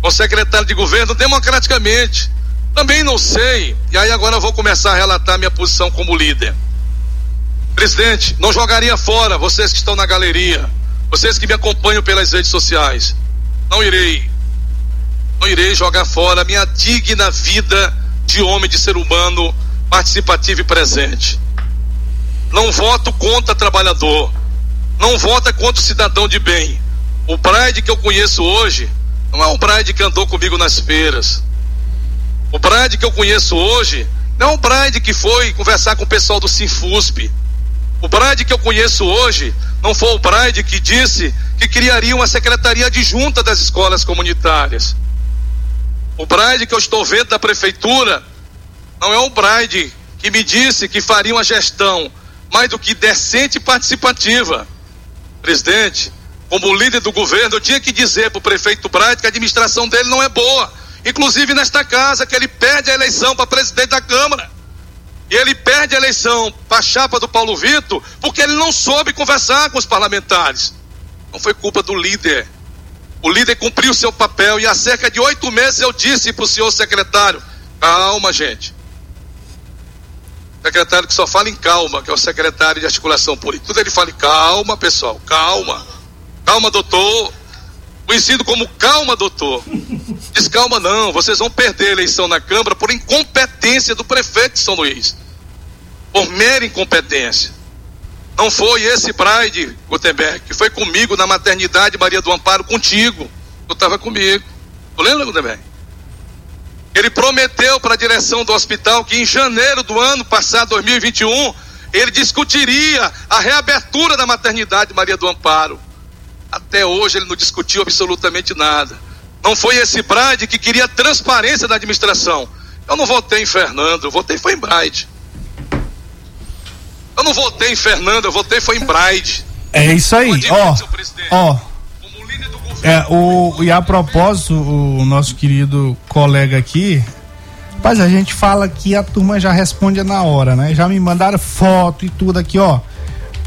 Speaker 8: com o secretário de Governo democraticamente. Também não sei, e aí agora eu vou começar a relatar minha posição como líder. Presidente, não jogaria fora vocês que estão na galeria, vocês que me acompanham pelas redes sociais. Não irei, não irei jogar fora a minha digna vida de homem, de ser humano, participativo e presente. Não voto contra trabalhador. Não voto contra o cidadão de bem. O Pride que eu conheço hoje não é um Pride que andou comigo nas feiras. O Pride que eu conheço hoje não é um Pride que foi conversar com o pessoal do Sinfusp. O Pride que eu conheço hoje não foi o Pride que disse que criaria uma secretaria adjunta das escolas comunitárias. O Pride que eu estou vendo da prefeitura não é um Pride que me disse que faria uma gestão mais do que decente e participativa. Presidente, como líder do governo, eu tinha que dizer para o prefeito Bright que a administração dele não é boa. Inclusive nesta casa, que ele perde a eleição para presidente da Câmara. E ele perde a eleição para a chapa do Paulo Vitor porque ele não soube conversar com os parlamentares. Não foi culpa do líder. O líder cumpriu seu papel e há cerca de oito meses eu disse para o senhor secretário: calma, gente secretário que só fala em calma, que é o secretário de articulação política. Tudo ele fala, calma, pessoal, calma. Calma, doutor. conhecido como calma, doutor. Diz calma não, vocês vão perder a eleição na Câmara por incompetência do prefeito de São Luís. Por mera incompetência. Não foi esse Bride, Gutenberg, que foi comigo na maternidade Maria do Amparo, contigo. Tu estava comigo. Tu lembra, Gutenberg? Ele prometeu para a direção do hospital que em janeiro do ano passado, 2021, ele discutiria a reabertura da maternidade Maria do Amparo. Até hoje ele não discutiu absolutamente nada. Não foi esse Bride que queria transparência da administração. Eu não votei em Fernando, eu votei foi em Bride. Eu não votei em Fernando, eu votei foi em Bride.
Speaker 1: É isso aí, ó.
Speaker 8: seu
Speaker 1: É, o, e a propósito, o nosso querido colega aqui, rapaz, a gente fala que a turma já responde na hora, né? Já me mandaram foto e tudo aqui, ó.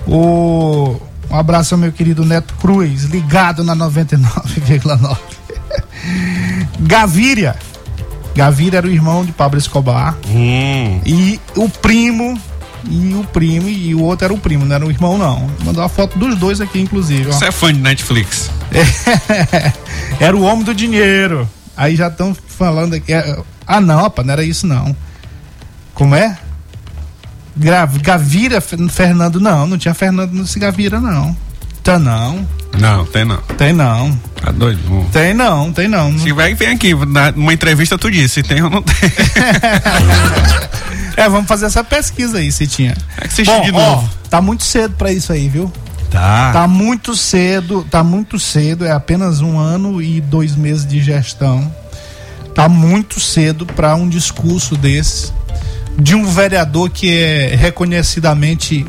Speaker 1: O, um abraço ao meu querido Neto Cruz, ligado na 99,9. Gavíria. Gavíria era o irmão de Pablo Escobar.
Speaker 2: Hum.
Speaker 1: E o primo. E o primo, e o outro era o primo, não era o irmão, não. Mandou a foto dos dois aqui, inclusive. Ó.
Speaker 2: Você é fã de Netflix?
Speaker 1: era o homem do dinheiro. Aí já estão falando aqui. é, Ah, não, opa, não era isso não. Como é? Gavira Fe- Fernando, não, não tinha Fernando nesse Gavira, não. Tá não,
Speaker 2: Não, tem não.
Speaker 1: tem não.
Speaker 2: Tá doido? Não.
Speaker 1: Tem não, tem não.
Speaker 2: Se vai, vem aqui. Numa entrevista tu disse, se tem ou não tem.
Speaker 1: É, vamos fazer essa pesquisa aí, se tinha.
Speaker 2: É que assistir
Speaker 1: Bom,
Speaker 2: de
Speaker 1: ó,
Speaker 2: novo.
Speaker 1: tá muito cedo pra isso aí, viu?
Speaker 2: Tá.
Speaker 1: Tá muito cedo, tá muito cedo, é apenas um ano e dois meses de gestão. Tá muito cedo para um discurso desse de um vereador que é reconhecidamente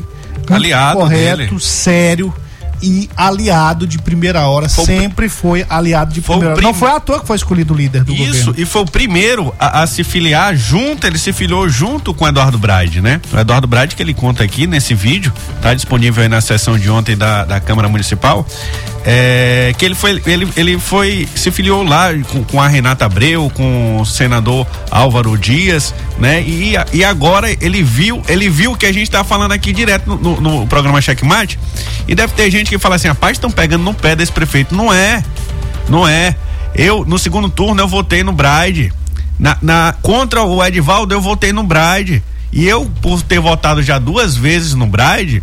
Speaker 2: Aliado
Speaker 1: correto,
Speaker 2: dele.
Speaker 1: sério e aliado de primeira hora.
Speaker 2: Foi
Speaker 1: sempre foi aliado de
Speaker 2: foi
Speaker 1: primeira hora. Não foi à toa que foi escolhido o líder do
Speaker 2: Isso,
Speaker 1: governo.
Speaker 2: e foi o primeiro a, a se filiar junto, ele se filiou junto com o Eduardo Brade, né? O Eduardo Brade que ele conta aqui nesse vídeo, tá disponível aí na sessão de ontem da, da Câmara Municipal, é, que ele foi, ele, ele foi, se filiou lá com, com a Renata Abreu, com o senador Álvaro Dias, né? E, e agora ele viu, ele viu que a gente tá falando aqui direto no, no, no programa Checkmate, e deve ter gente que fala assim, rapaz, estão pegando no pé desse prefeito. Não é, não é. Eu, no segundo turno, eu votei no Bride. Na, na- contra o Edivaldo, eu votei no Bride. E eu, por ter votado já duas vezes no Bride,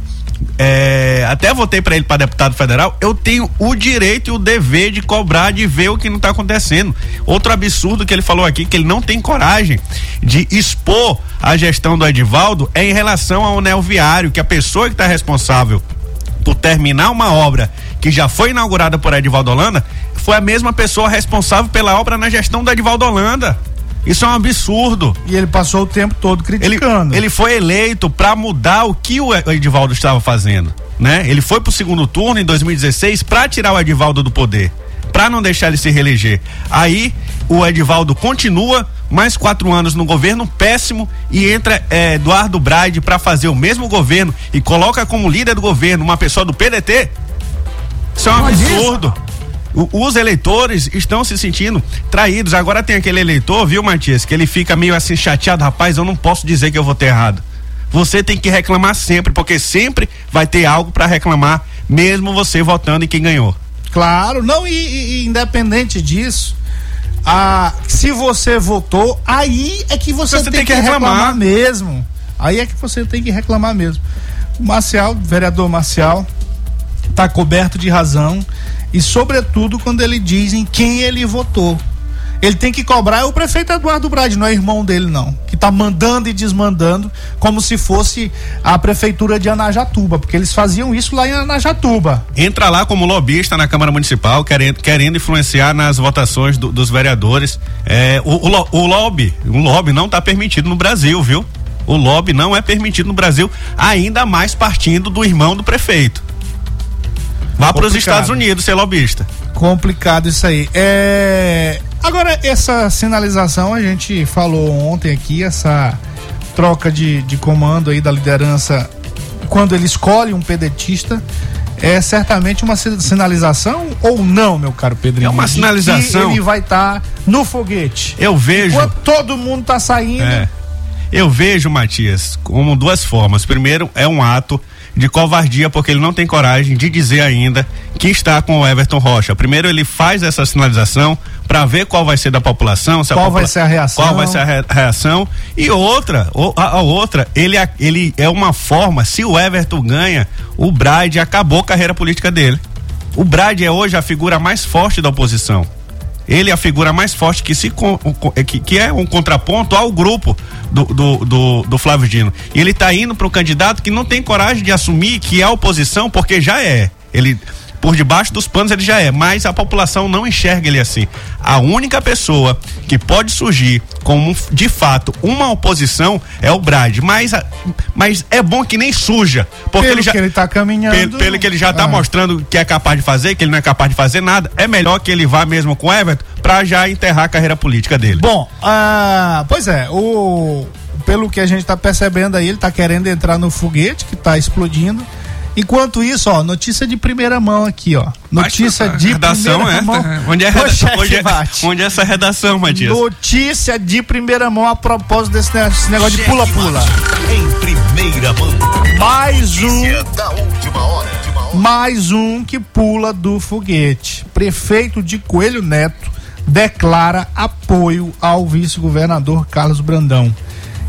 Speaker 2: é, até votei para ele para deputado federal, eu tenho o direito e o dever de cobrar, de ver o que não tá acontecendo. Outro absurdo que ele falou aqui, que ele não tem coragem de expor a gestão do Edivaldo, é em relação ao anel viário, que a pessoa que está responsável por terminar uma obra que já foi inaugurada por Edivaldo Holanda, foi a mesma pessoa responsável pela obra na gestão do Edivaldo Holanda. Isso é um absurdo.
Speaker 1: E ele passou o tempo todo
Speaker 2: Ele,
Speaker 1: criticando.
Speaker 2: ele foi eleito para mudar o que o Edivaldo estava fazendo, né? Ele foi pro segundo turno em 2016 para tirar o Edivaldo do poder, para não deixar ele se reeleger. Aí o Edivaldo continua mais quatro anos no governo péssimo e entra eh, Eduardo Braide para fazer o mesmo governo e coloca como líder do governo uma pessoa do PDT. Isso é um absurdo. O- os eleitores estão se sentindo traídos. Agora tem aquele eleitor, viu, Matias, que ele fica meio assim chateado, rapaz, eu não posso dizer que eu votei errado. Você tem que reclamar sempre, porque sempre vai ter algo para reclamar, mesmo você votando em quem ganhou.
Speaker 1: Claro, não, e, e- independente disso, a, se você votou, aí é que você, tem, que, reclamar. mesmo. Aí é que você tem que reclamar mesmo. O Marcial, vereador Marcial, tá coberto de razão e sobretudo quando ele diz em quem ele votou. Ele tem que cobrar é o prefeito Eduardo Brade, não é irmão dele não, que tá mandando e desmandando como se fosse a prefeitura de Anajatuba, porque eles faziam isso lá em Anajatuba.
Speaker 2: Entra lá como lobista na Câmara Municipal, querendo, querendo influenciar nas votações do- dos vereadores. É, o, o, o lobby, o lobby não está permitido no Brasil, viu? O lobby não é permitido no Brasil, ainda mais partindo do irmão do prefeito. Vá para os. Estados Unidos ser lobista.
Speaker 1: Complicado isso aí. É... Agora, essa sinalização, a gente falou ontem aqui, essa troca de, de comando aí da liderança, quando ele escolhe um pedetista, é certamente uma si- sinalização ou não, meu caro Pedrinho?
Speaker 2: É uma sinalização.
Speaker 1: ele vai estar no foguete.
Speaker 2: Eu vejo.
Speaker 1: Enquanto todo mundo tá saindo,
Speaker 2: É. Eu vejo, Matias, como duas formas. Primeiro, é um ato de covardia, porque ele não tem coragem de dizer ainda que está com o Everton Rocha. Primeiro ele faz essa sinalização para ver qual vai ser da população,
Speaker 1: Qual
Speaker 2: popula-
Speaker 1: vai ser a reação?
Speaker 2: Qual vai ser a re- reação? E outra, a, outra, ele, ele é uma forma, se o Everton ganha, o Bride acabou a carreira política dele. O Bride é hoje a figura mais forte da oposição. Ele é a figura mais forte que, se, é que é um contraponto ao grupo do, do, do, do Flávio Dino. E ele está indo para o candidato que não tem coragem de assumir que é oposição, porque já é. Ele, por debaixo dos panos ele já é, mas a população não enxerga ele assim. A única pessoa que pode surgir como de fato uma oposição é o Brad, mas, mas é bom que nem suja, porque
Speaker 1: Pelo
Speaker 2: ele já
Speaker 1: que ele tá caminhando.
Speaker 2: pelo, pelo que ele já está
Speaker 1: Ah.
Speaker 2: mostrando que é capaz de fazer, que ele não é capaz de fazer nada, é melhor que ele vá mesmo com o Everton para já enterrar a carreira política dele.
Speaker 1: Bom, ah, pois é, o pelo que a gente tá percebendo aí, ele tá querendo entrar no foguete que tá explodindo. Enquanto isso, ó, notícia de primeira mão aqui, ó. Notícia de
Speaker 2: redação
Speaker 1: primeira
Speaker 2: é
Speaker 1: mão.
Speaker 2: esta? Onde é, redação? Onde, é, onde é essa redação, Matias?
Speaker 1: Notícia de primeira mão a propósito desse ne- esse negócio de pula-pula.
Speaker 3: Em primeira mão.
Speaker 1: Mais um, mais um que pula do foguete. Prefeito de Coelho Neto declara apoio ao vice-governador Carlos Brandão.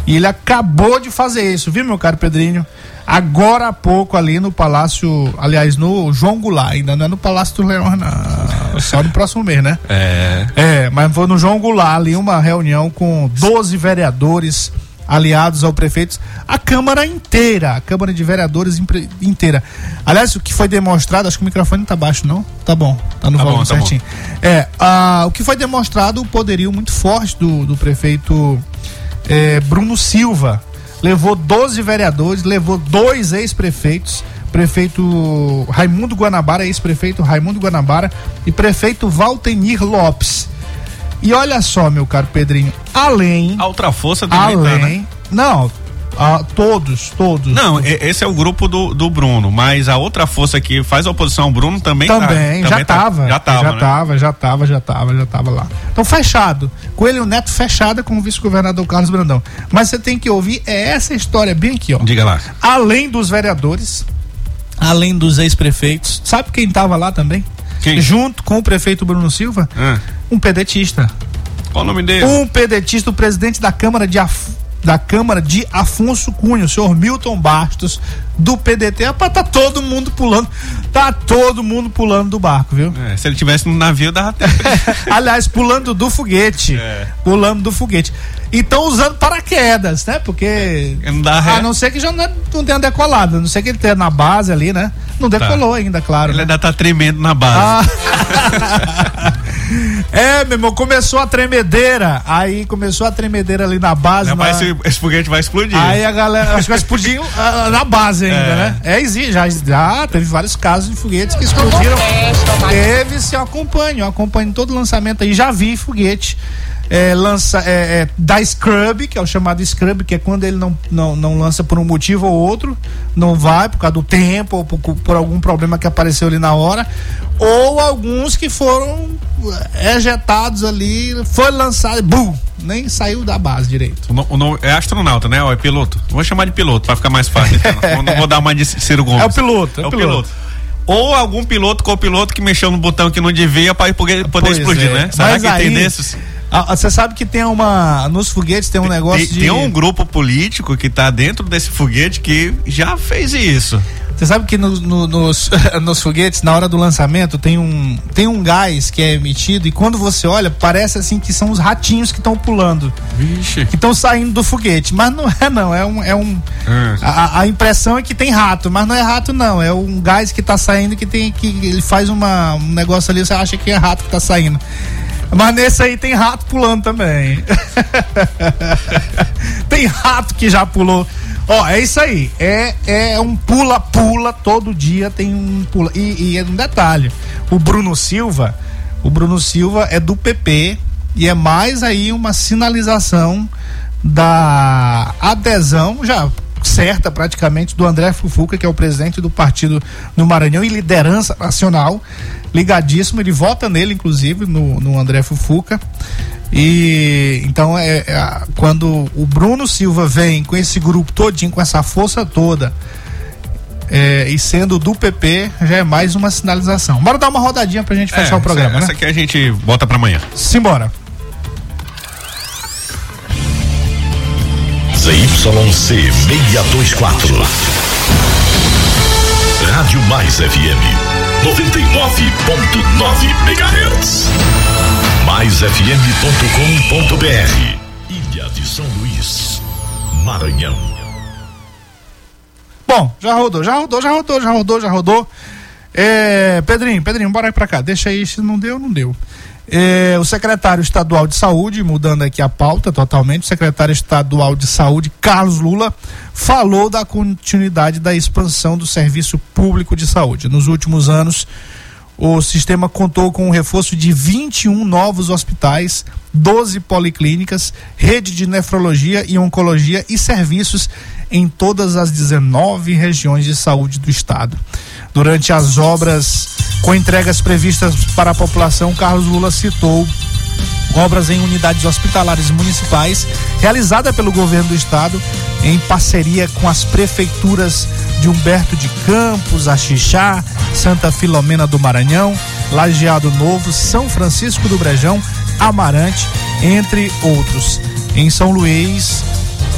Speaker 1: E ele acabou de fazer isso, viu, meu caro Pedrinho? Agora há pouco ali no Palácio, aliás, no João Goulart, ainda não é no Palácio do Leão, não. Só no próximo mês, né?
Speaker 2: É.
Speaker 1: É, mas foi no João Goulart ali uma reunião com 12 vereadores aliados ao prefeito, a Câmara inteira, a Câmara de Vereadores inteira. Aliás, o que foi demonstrado, acho que o microfone não tá baixo, não? Tá bom, tá no
Speaker 2: Tá
Speaker 1: volume
Speaker 2: bom, tá bom.
Speaker 1: certinho. É, ah, o que foi demonstrado o poderio muito forte do, do prefeito é, Bruno Silva. Levou 12 vereadores, levou dois ex-prefeitos, prefeito Raimundo Guanabara, ex-prefeito Raimundo Guanabara e prefeito Valtenir Lopes. E olha só, meu caro Pedrinho, além,
Speaker 2: A outra força tá, né?
Speaker 1: além, não, ah, todos, todos.
Speaker 2: Não, esse é o grupo do, do Bruno, mas a outra força que faz oposição ao Bruno também tá-
Speaker 1: também, já
Speaker 2: tá-
Speaker 1: tava,
Speaker 2: já tava,
Speaker 1: já
Speaker 2: né?
Speaker 1: tava, já tava, já tava, já tava lá. Então fechado, Coelho Neto fechada com o vice-governador Carlos Brandão. Mas você tem que ouvir é essa história bem aqui, ó.
Speaker 2: Diga lá.
Speaker 1: além dos vereadores, além dos ex-prefeitos, sabe quem estava lá também?
Speaker 2: Quem?
Speaker 1: Junto com o prefeito Bruno Silva,
Speaker 2: Ah,
Speaker 1: um pedetista.
Speaker 2: qual o nome dele?
Speaker 1: Um pedetista, o presidente da Câmara de Af- da Câmara de Afonso Cunha, o senhor Milton Bastos, do PDT. Rapaz, tá todo mundo pulando, tá todo mundo pulando do barco, viu?
Speaker 2: É, se ele tivesse no navio, dava tempo.
Speaker 1: Aliás, pulando do foguete.
Speaker 2: É.
Speaker 1: Pulando do foguete. E estão usando paraquedas, né? Porque.
Speaker 2: Não dá ré.
Speaker 1: A não ser que já não, é- não tenha decolado. A não ser que ele tenha na base ali, né? Não decolou ainda, claro.
Speaker 2: Ele
Speaker 1: né?
Speaker 2: ainda tá tremendo na base.
Speaker 1: Ah. é, meu irmão, começou a tremedeira. Aí começou a tremedeira ali na base.
Speaker 2: Rapaz,
Speaker 1: na-
Speaker 2: esse, esse foguete vai explodir.
Speaker 1: Aí a galera, acho que vai explodir ah, na base ainda,
Speaker 2: É.
Speaker 1: né? É, existe, já, já teve vários casos de foguetes que explodiram. Teve, sim, eu acompanho, eu acompanho todo o lançamento aí, já vi foguete. É, lança é, é, da Scrub, que é o chamado Scrub, que é quando ele não, não, não lança por um motivo ou outro, não vai por causa do tempo ou por, por algum problema que apareceu ali na hora, ou alguns que foram é, ejetados ali, foi lançado, bum, nem saiu da base direito.
Speaker 2: O no- o nome- é astronauta, né? Ou é piloto? Vou chamar de piloto pra ficar mais fácil. Então. Não- não vou dar uma de Ciro Gomes.
Speaker 1: É o piloto,
Speaker 2: É o piloto. Ou algum piloto copiloto que mexeu no botão que não devia pra poder, explodir,
Speaker 1: é.
Speaker 2: né? Será
Speaker 1: Mas
Speaker 2: que tem
Speaker 1: aí-
Speaker 2: desses?
Speaker 1: Ah, Você sabe que tem uma. Nos foguetes tem um negócio
Speaker 2: Tem,
Speaker 1: de.
Speaker 2: tem um grupo político que tá dentro desse foguete que já fez isso.
Speaker 1: Você sabe que no- no- nos, nos foguetes, na hora do lançamento, tem um, tem um gás que é emitido e quando você olha, parece assim que são os ratinhos que estão pulando,
Speaker 2: Vixe.
Speaker 1: que estão saindo do foguete. Mas não é, não. É um. É um a, a impressão é que tem rato, mas não é rato, não. É um gás que tá saindo que tem. que ele faz uma, um negócio ali, você acha que é rato que tá saindo. Mas nesse aí tem rato pulando também. tem rato que já pulou. Ó, é isso aí. É, é um pula-pula, todo dia tem um pula. E, e é um detalhe: o Bruno Silva, o Bruno Silva é do PP e é mais aí uma sinalização da adesão já certa praticamente do André Fufuca, que é o presidente do partido no Maranhão e liderança nacional, ligadíssimo, ele vota nele inclusive no, no André Fufuca. E então é, é quando o Bruno Silva vem com esse grupo todinho, com essa força toda, É, e sendo do PP, já é mais uma sinalização. Bora dar uma rodadinha pra gente fechar
Speaker 2: É,
Speaker 1: o programa,
Speaker 2: essa,
Speaker 1: né?
Speaker 2: essa aqui a gente bota pra amanhã.
Speaker 1: Simbora.
Speaker 3: ZYC 624. Rádio Mais FM 99.9 MHz. Mais FM.com.br. Ilha de São Luís, Maranhão.
Speaker 1: Bom, já rodou, já rodou, já rodou, já rodou, já rodou. É, Pedrinho, Pedrinho, bora aí pra cá. Deixa aí, se não deu, não deu. É, o secretário estadual de saúde, mudando aqui a pauta totalmente, o secretário estadual de saúde, Carlos Lula, falou da continuidade da expansão do serviço público de saúde. Nos últimos anos, o sistema contou com um reforço de 21 novos hospitais, 12 policlínicas, rede de nefrologia e oncologia e serviços em todas as 19 regiões de saúde do estado. Durante as obras com entregas previstas para a população, Carlos Lula citou obras em unidades hospitalares municipais realizada pelo governo do estado em parceria com as prefeituras de Humberto de Campos, Axixá, Santa Filomena do Maranhão, Lajeado Novo, São Francisco do Brejão, Amarante, entre outros. Em São Luís,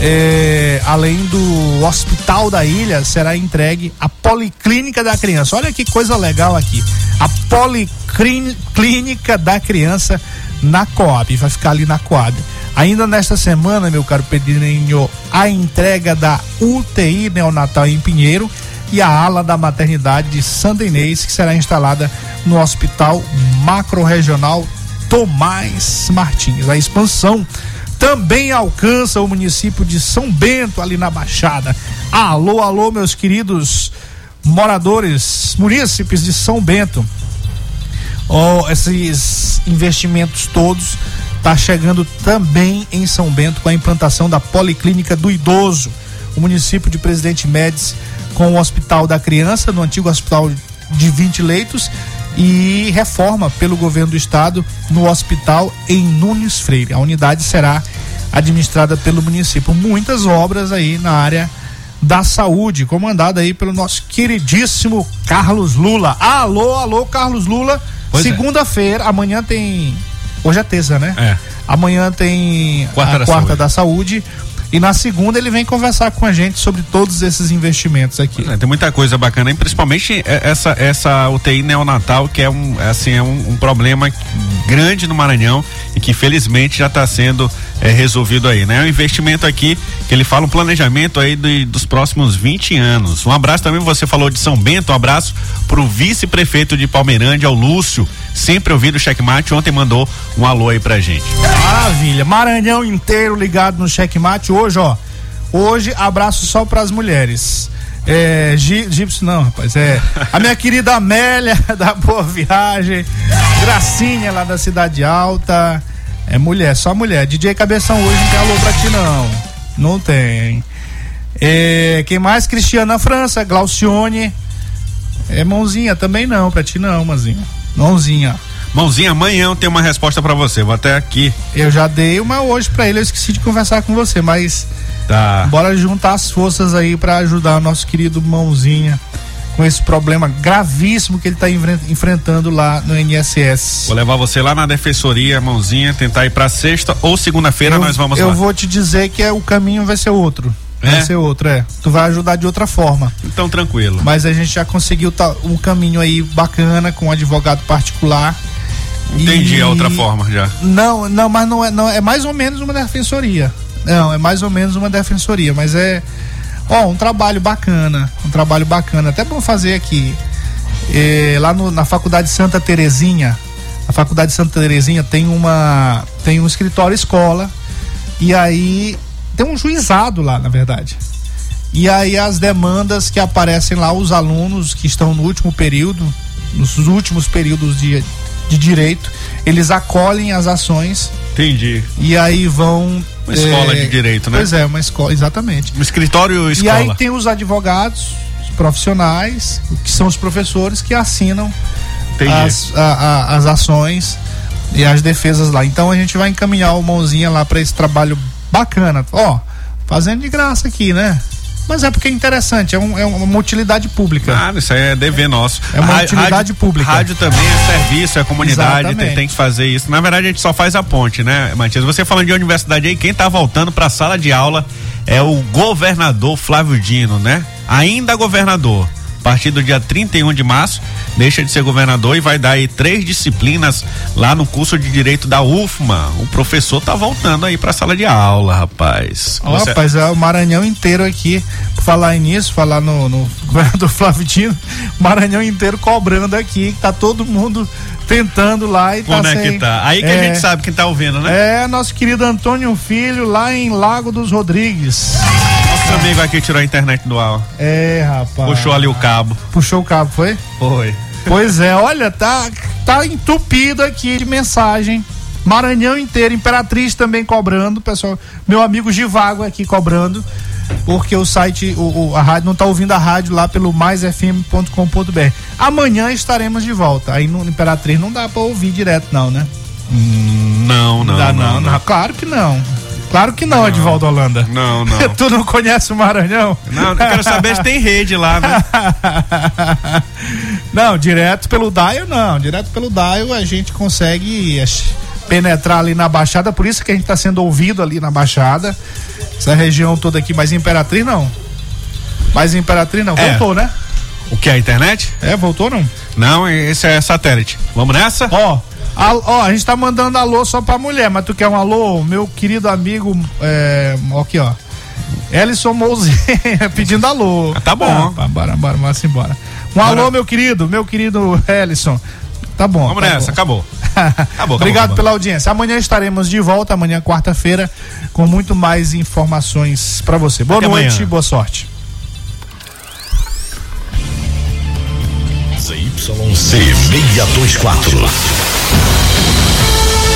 Speaker 1: é, além do Hospital da Ilha, será entregue a Policlínica da Criança. Olha que coisa legal aqui. A Policlínica da Criança na Coab, vai ficar ali na Coab. Ainda nesta semana, meu caro Pedrinho, a entrega da UTI neonatal em Pinheiro e a ala da maternidade de Santa Inês, que será instalada no Hospital Macro-Regional Tomás Martins. A expansão também alcança o município de São Bento, ali na Baixada. Alô, alô, meus queridos moradores, munícipes de São Bento. Oh, esses investimentos todos tá chegando também em São Bento com a implantação da Policlínica do Idoso. O município de Presidente Médici com o Hospital da Criança, no antigo hospital de 20 leitos, e reforma pelo governo do estado no hospital em Nunes Freire. A unidade será administrada pelo município. Muitas obras aí na área da saúde, comandada aí pelo nosso queridíssimo Carlos Lula. Alô, alô, Carlos Lula.
Speaker 2: É.
Speaker 1: Segunda-feira, amanhã tem. Hoje é terça, né?
Speaker 2: É.
Speaker 1: Amanhã tem
Speaker 2: Quarta
Speaker 1: a
Speaker 2: da
Speaker 1: quarta
Speaker 2: saúde.
Speaker 1: da saúde. E na segunda ele vem conversar com a gente sobre todos esses investimentos aqui.
Speaker 2: É, tem muita coisa bacana, e principalmente é, essa, essa UTI neonatal, que é um, assim, é um, um problema grande no Maranhão e que felizmente já está sendo é, resolvido aí, né? É um investimento aqui que ele fala um planejamento aí de- dos próximos 20 anos. Um abraço também, você falou de São Bento, um abraço pro vice-prefeito de Palmeirândia, o Lúcio, sempre ouvindo o checkmate, ontem mandou um alô aí pra gente.
Speaker 1: Maravilha. Maranhão inteiro ligado no checkmate. Hoje, ó. Hoje, abraço só pras mulheres. É, Gi- Gipsy não, rapaz. É a minha querida Amélia da Boa Viagem, Gracinha lá da Cidade Alta. É mulher, só mulher. DJ Cabeção hoje não tem alô pra ti, não. Não tem. É, quem mais? Cristiana França, Glaucione. É mãozinha também não, pra ti não, mãozinha. Mãozinha.
Speaker 2: Mãozinha, amanhã eu tenho uma resposta pra você, vou até aqui.
Speaker 1: Eu já dei uma hoje pra ele, eu esqueci de conversar com você, mas
Speaker 2: Tá.
Speaker 1: bora juntar as forças aí pra ajudar o nosso querido Mãozinha com esse problema gravíssimo que ele tá enfren- enfrentando lá no NSS.
Speaker 2: Vou levar você lá na defensoria, mãozinha, tentar ir pra sexta ou segunda-feira
Speaker 1: eu,
Speaker 2: nós vamos
Speaker 1: eu
Speaker 2: lá.
Speaker 1: vou te dizer que é, o caminho vai ser outro. Vai
Speaker 2: É?
Speaker 1: ser outro, é. Tu vai ajudar de outra forma.
Speaker 2: Então tranquilo.
Speaker 1: Mas a gente já conseguiu tá, um caminho aí bacana com um advogado particular.
Speaker 2: Entendi
Speaker 1: E-
Speaker 2: a outra forma já.
Speaker 1: Não, não, mas não é, não, é mais ou menos uma defensoria. Não, é mais ou menos uma defensoria, mas é ó, um trabalho bacana, um trabalho bacana, até bom fazer aqui. É, lá no- na Faculdade Santa Terezinha, a Faculdade Santa Terezinha tem uma tem um escritório escola e aí tem um juizado lá, na verdade. E aí as demandas que aparecem lá, os alunos que estão no último período, nos últimos períodos de, de direito, eles acolhem as ações
Speaker 2: Entendi.
Speaker 1: e aí vão.
Speaker 2: Uma escola de direito, né?
Speaker 1: Pois é, uma escola, exatamente.
Speaker 2: Um escritório
Speaker 1: E
Speaker 2: escola.
Speaker 1: aí tem os advogados, os profissionais, que são os professores que assinam as, a- a- as ações e as defesas lá. Então a gente vai encaminhar o mãozinha lá para esse trabalho bacana. Ó, fazendo de graça aqui, né? Mas é porque é interessante, é, um, é uma utilidade pública.
Speaker 2: Ah, isso aí é dever nosso.
Speaker 1: É uma utilidade
Speaker 2: rádio,
Speaker 1: pública.
Speaker 2: Rádio também é serviço, é comunidade, tem, tem que fazer isso. Na verdade, a gente só faz a ponte, né, Matias? Você falando de universidade aí, quem tá voltando pra sala de aula é o governador Flávio Dino, né? Ainda governador. A partir do dia 31 de março, deixa de ser governador e vai dar aí três disciplinas lá no curso de direito da UFMA. O professor tá voltando aí pra sala de aula, rapaz.
Speaker 1: Ó,
Speaker 2: Você-
Speaker 1: Rapaz, é o Maranhão inteiro aqui. Falar nisso, falar no, no governador Flávio Dino, Maranhão inteiro cobrando aqui, tá todo mundo tentando lá e
Speaker 2: Como
Speaker 1: tá
Speaker 2: é
Speaker 1: sem-
Speaker 2: que tá? Aí que a
Speaker 1: É,
Speaker 2: gente sabe quem tá ouvindo, né?
Speaker 1: É, nosso querido Antônio Filho, lá em Lago dos Rodrigues.
Speaker 2: Nosso amigo aqui tirou a internet do ar.
Speaker 1: É, rapaz.
Speaker 2: Puxou ali o cabo.
Speaker 1: Puxou o cabo, foi?
Speaker 2: Foi.
Speaker 1: Pois é, olha, tá, tá entupido aqui de mensagem. Maranhão inteiro, Imperatriz também cobrando, pessoal. Meu amigo Givago aqui cobrando, porque o site, o, o- a rádio não tá ouvindo a rádio lá pelo maisfm.com.br. Amanhã estaremos de volta. Aí no Imperatriz não dá pra ouvir direto, não, né?
Speaker 2: Não, não,
Speaker 1: dá,
Speaker 2: não, não.
Speaker 1: Claro que não. Claro que não, Edvaldo Holanda.
Speaker 2: Não, não.
Speaker 1: tu não conhece o Maranhão?
Speaker 2: Não, eu quero saber se tem rede lá, né?
Speaker 1: Não, direto pelo dial não. Direto pelo dial a gente consegue eh, penetrar ali na Baixada, por isso que a gente está sendo ouvido ali na Baixada. Essa região toda aqui, mas Imperatriz não. Mas Imperatriz não.
Speaker 2: É.
Speaker 1: Voltou, né?
Speaker 2: O que? A internet?
Speaker 1: É, voltou não?
Speaker 2: Não, esse é satélite. Vamos nessa?
Speaker 1: Ó, al- ó, a gente tá mandando alô só pra mulher, mas tu quer um alô? Meu querido amigo, é, aqui ó. Ellison Mouzinho pedindo alô.
Speaker 2: tá bom.
Speaker 1: Ah, bora, bora, vamos embora. Um alô, meu querido, meu querido Ellison. Tá bom.
Speaker 2: Vamos
Speaker 1: tá
Speaker 2: nessa,
Speaker 1: bom.
Speaker 2: acabou. Acabou,
Speaker 1: Obrigado
Speaker 2: acabou.
Speaker 1: pela audiência. Amanhã estaremos de volta, amanhã quarta-feira, com muito mais informações pra você. Boa
Speaker 2: Até
Speaker 1: noite,
Speaker 2: amanhã.
Speaker 1: boa sorte.
Speaker 3: ZYC 624.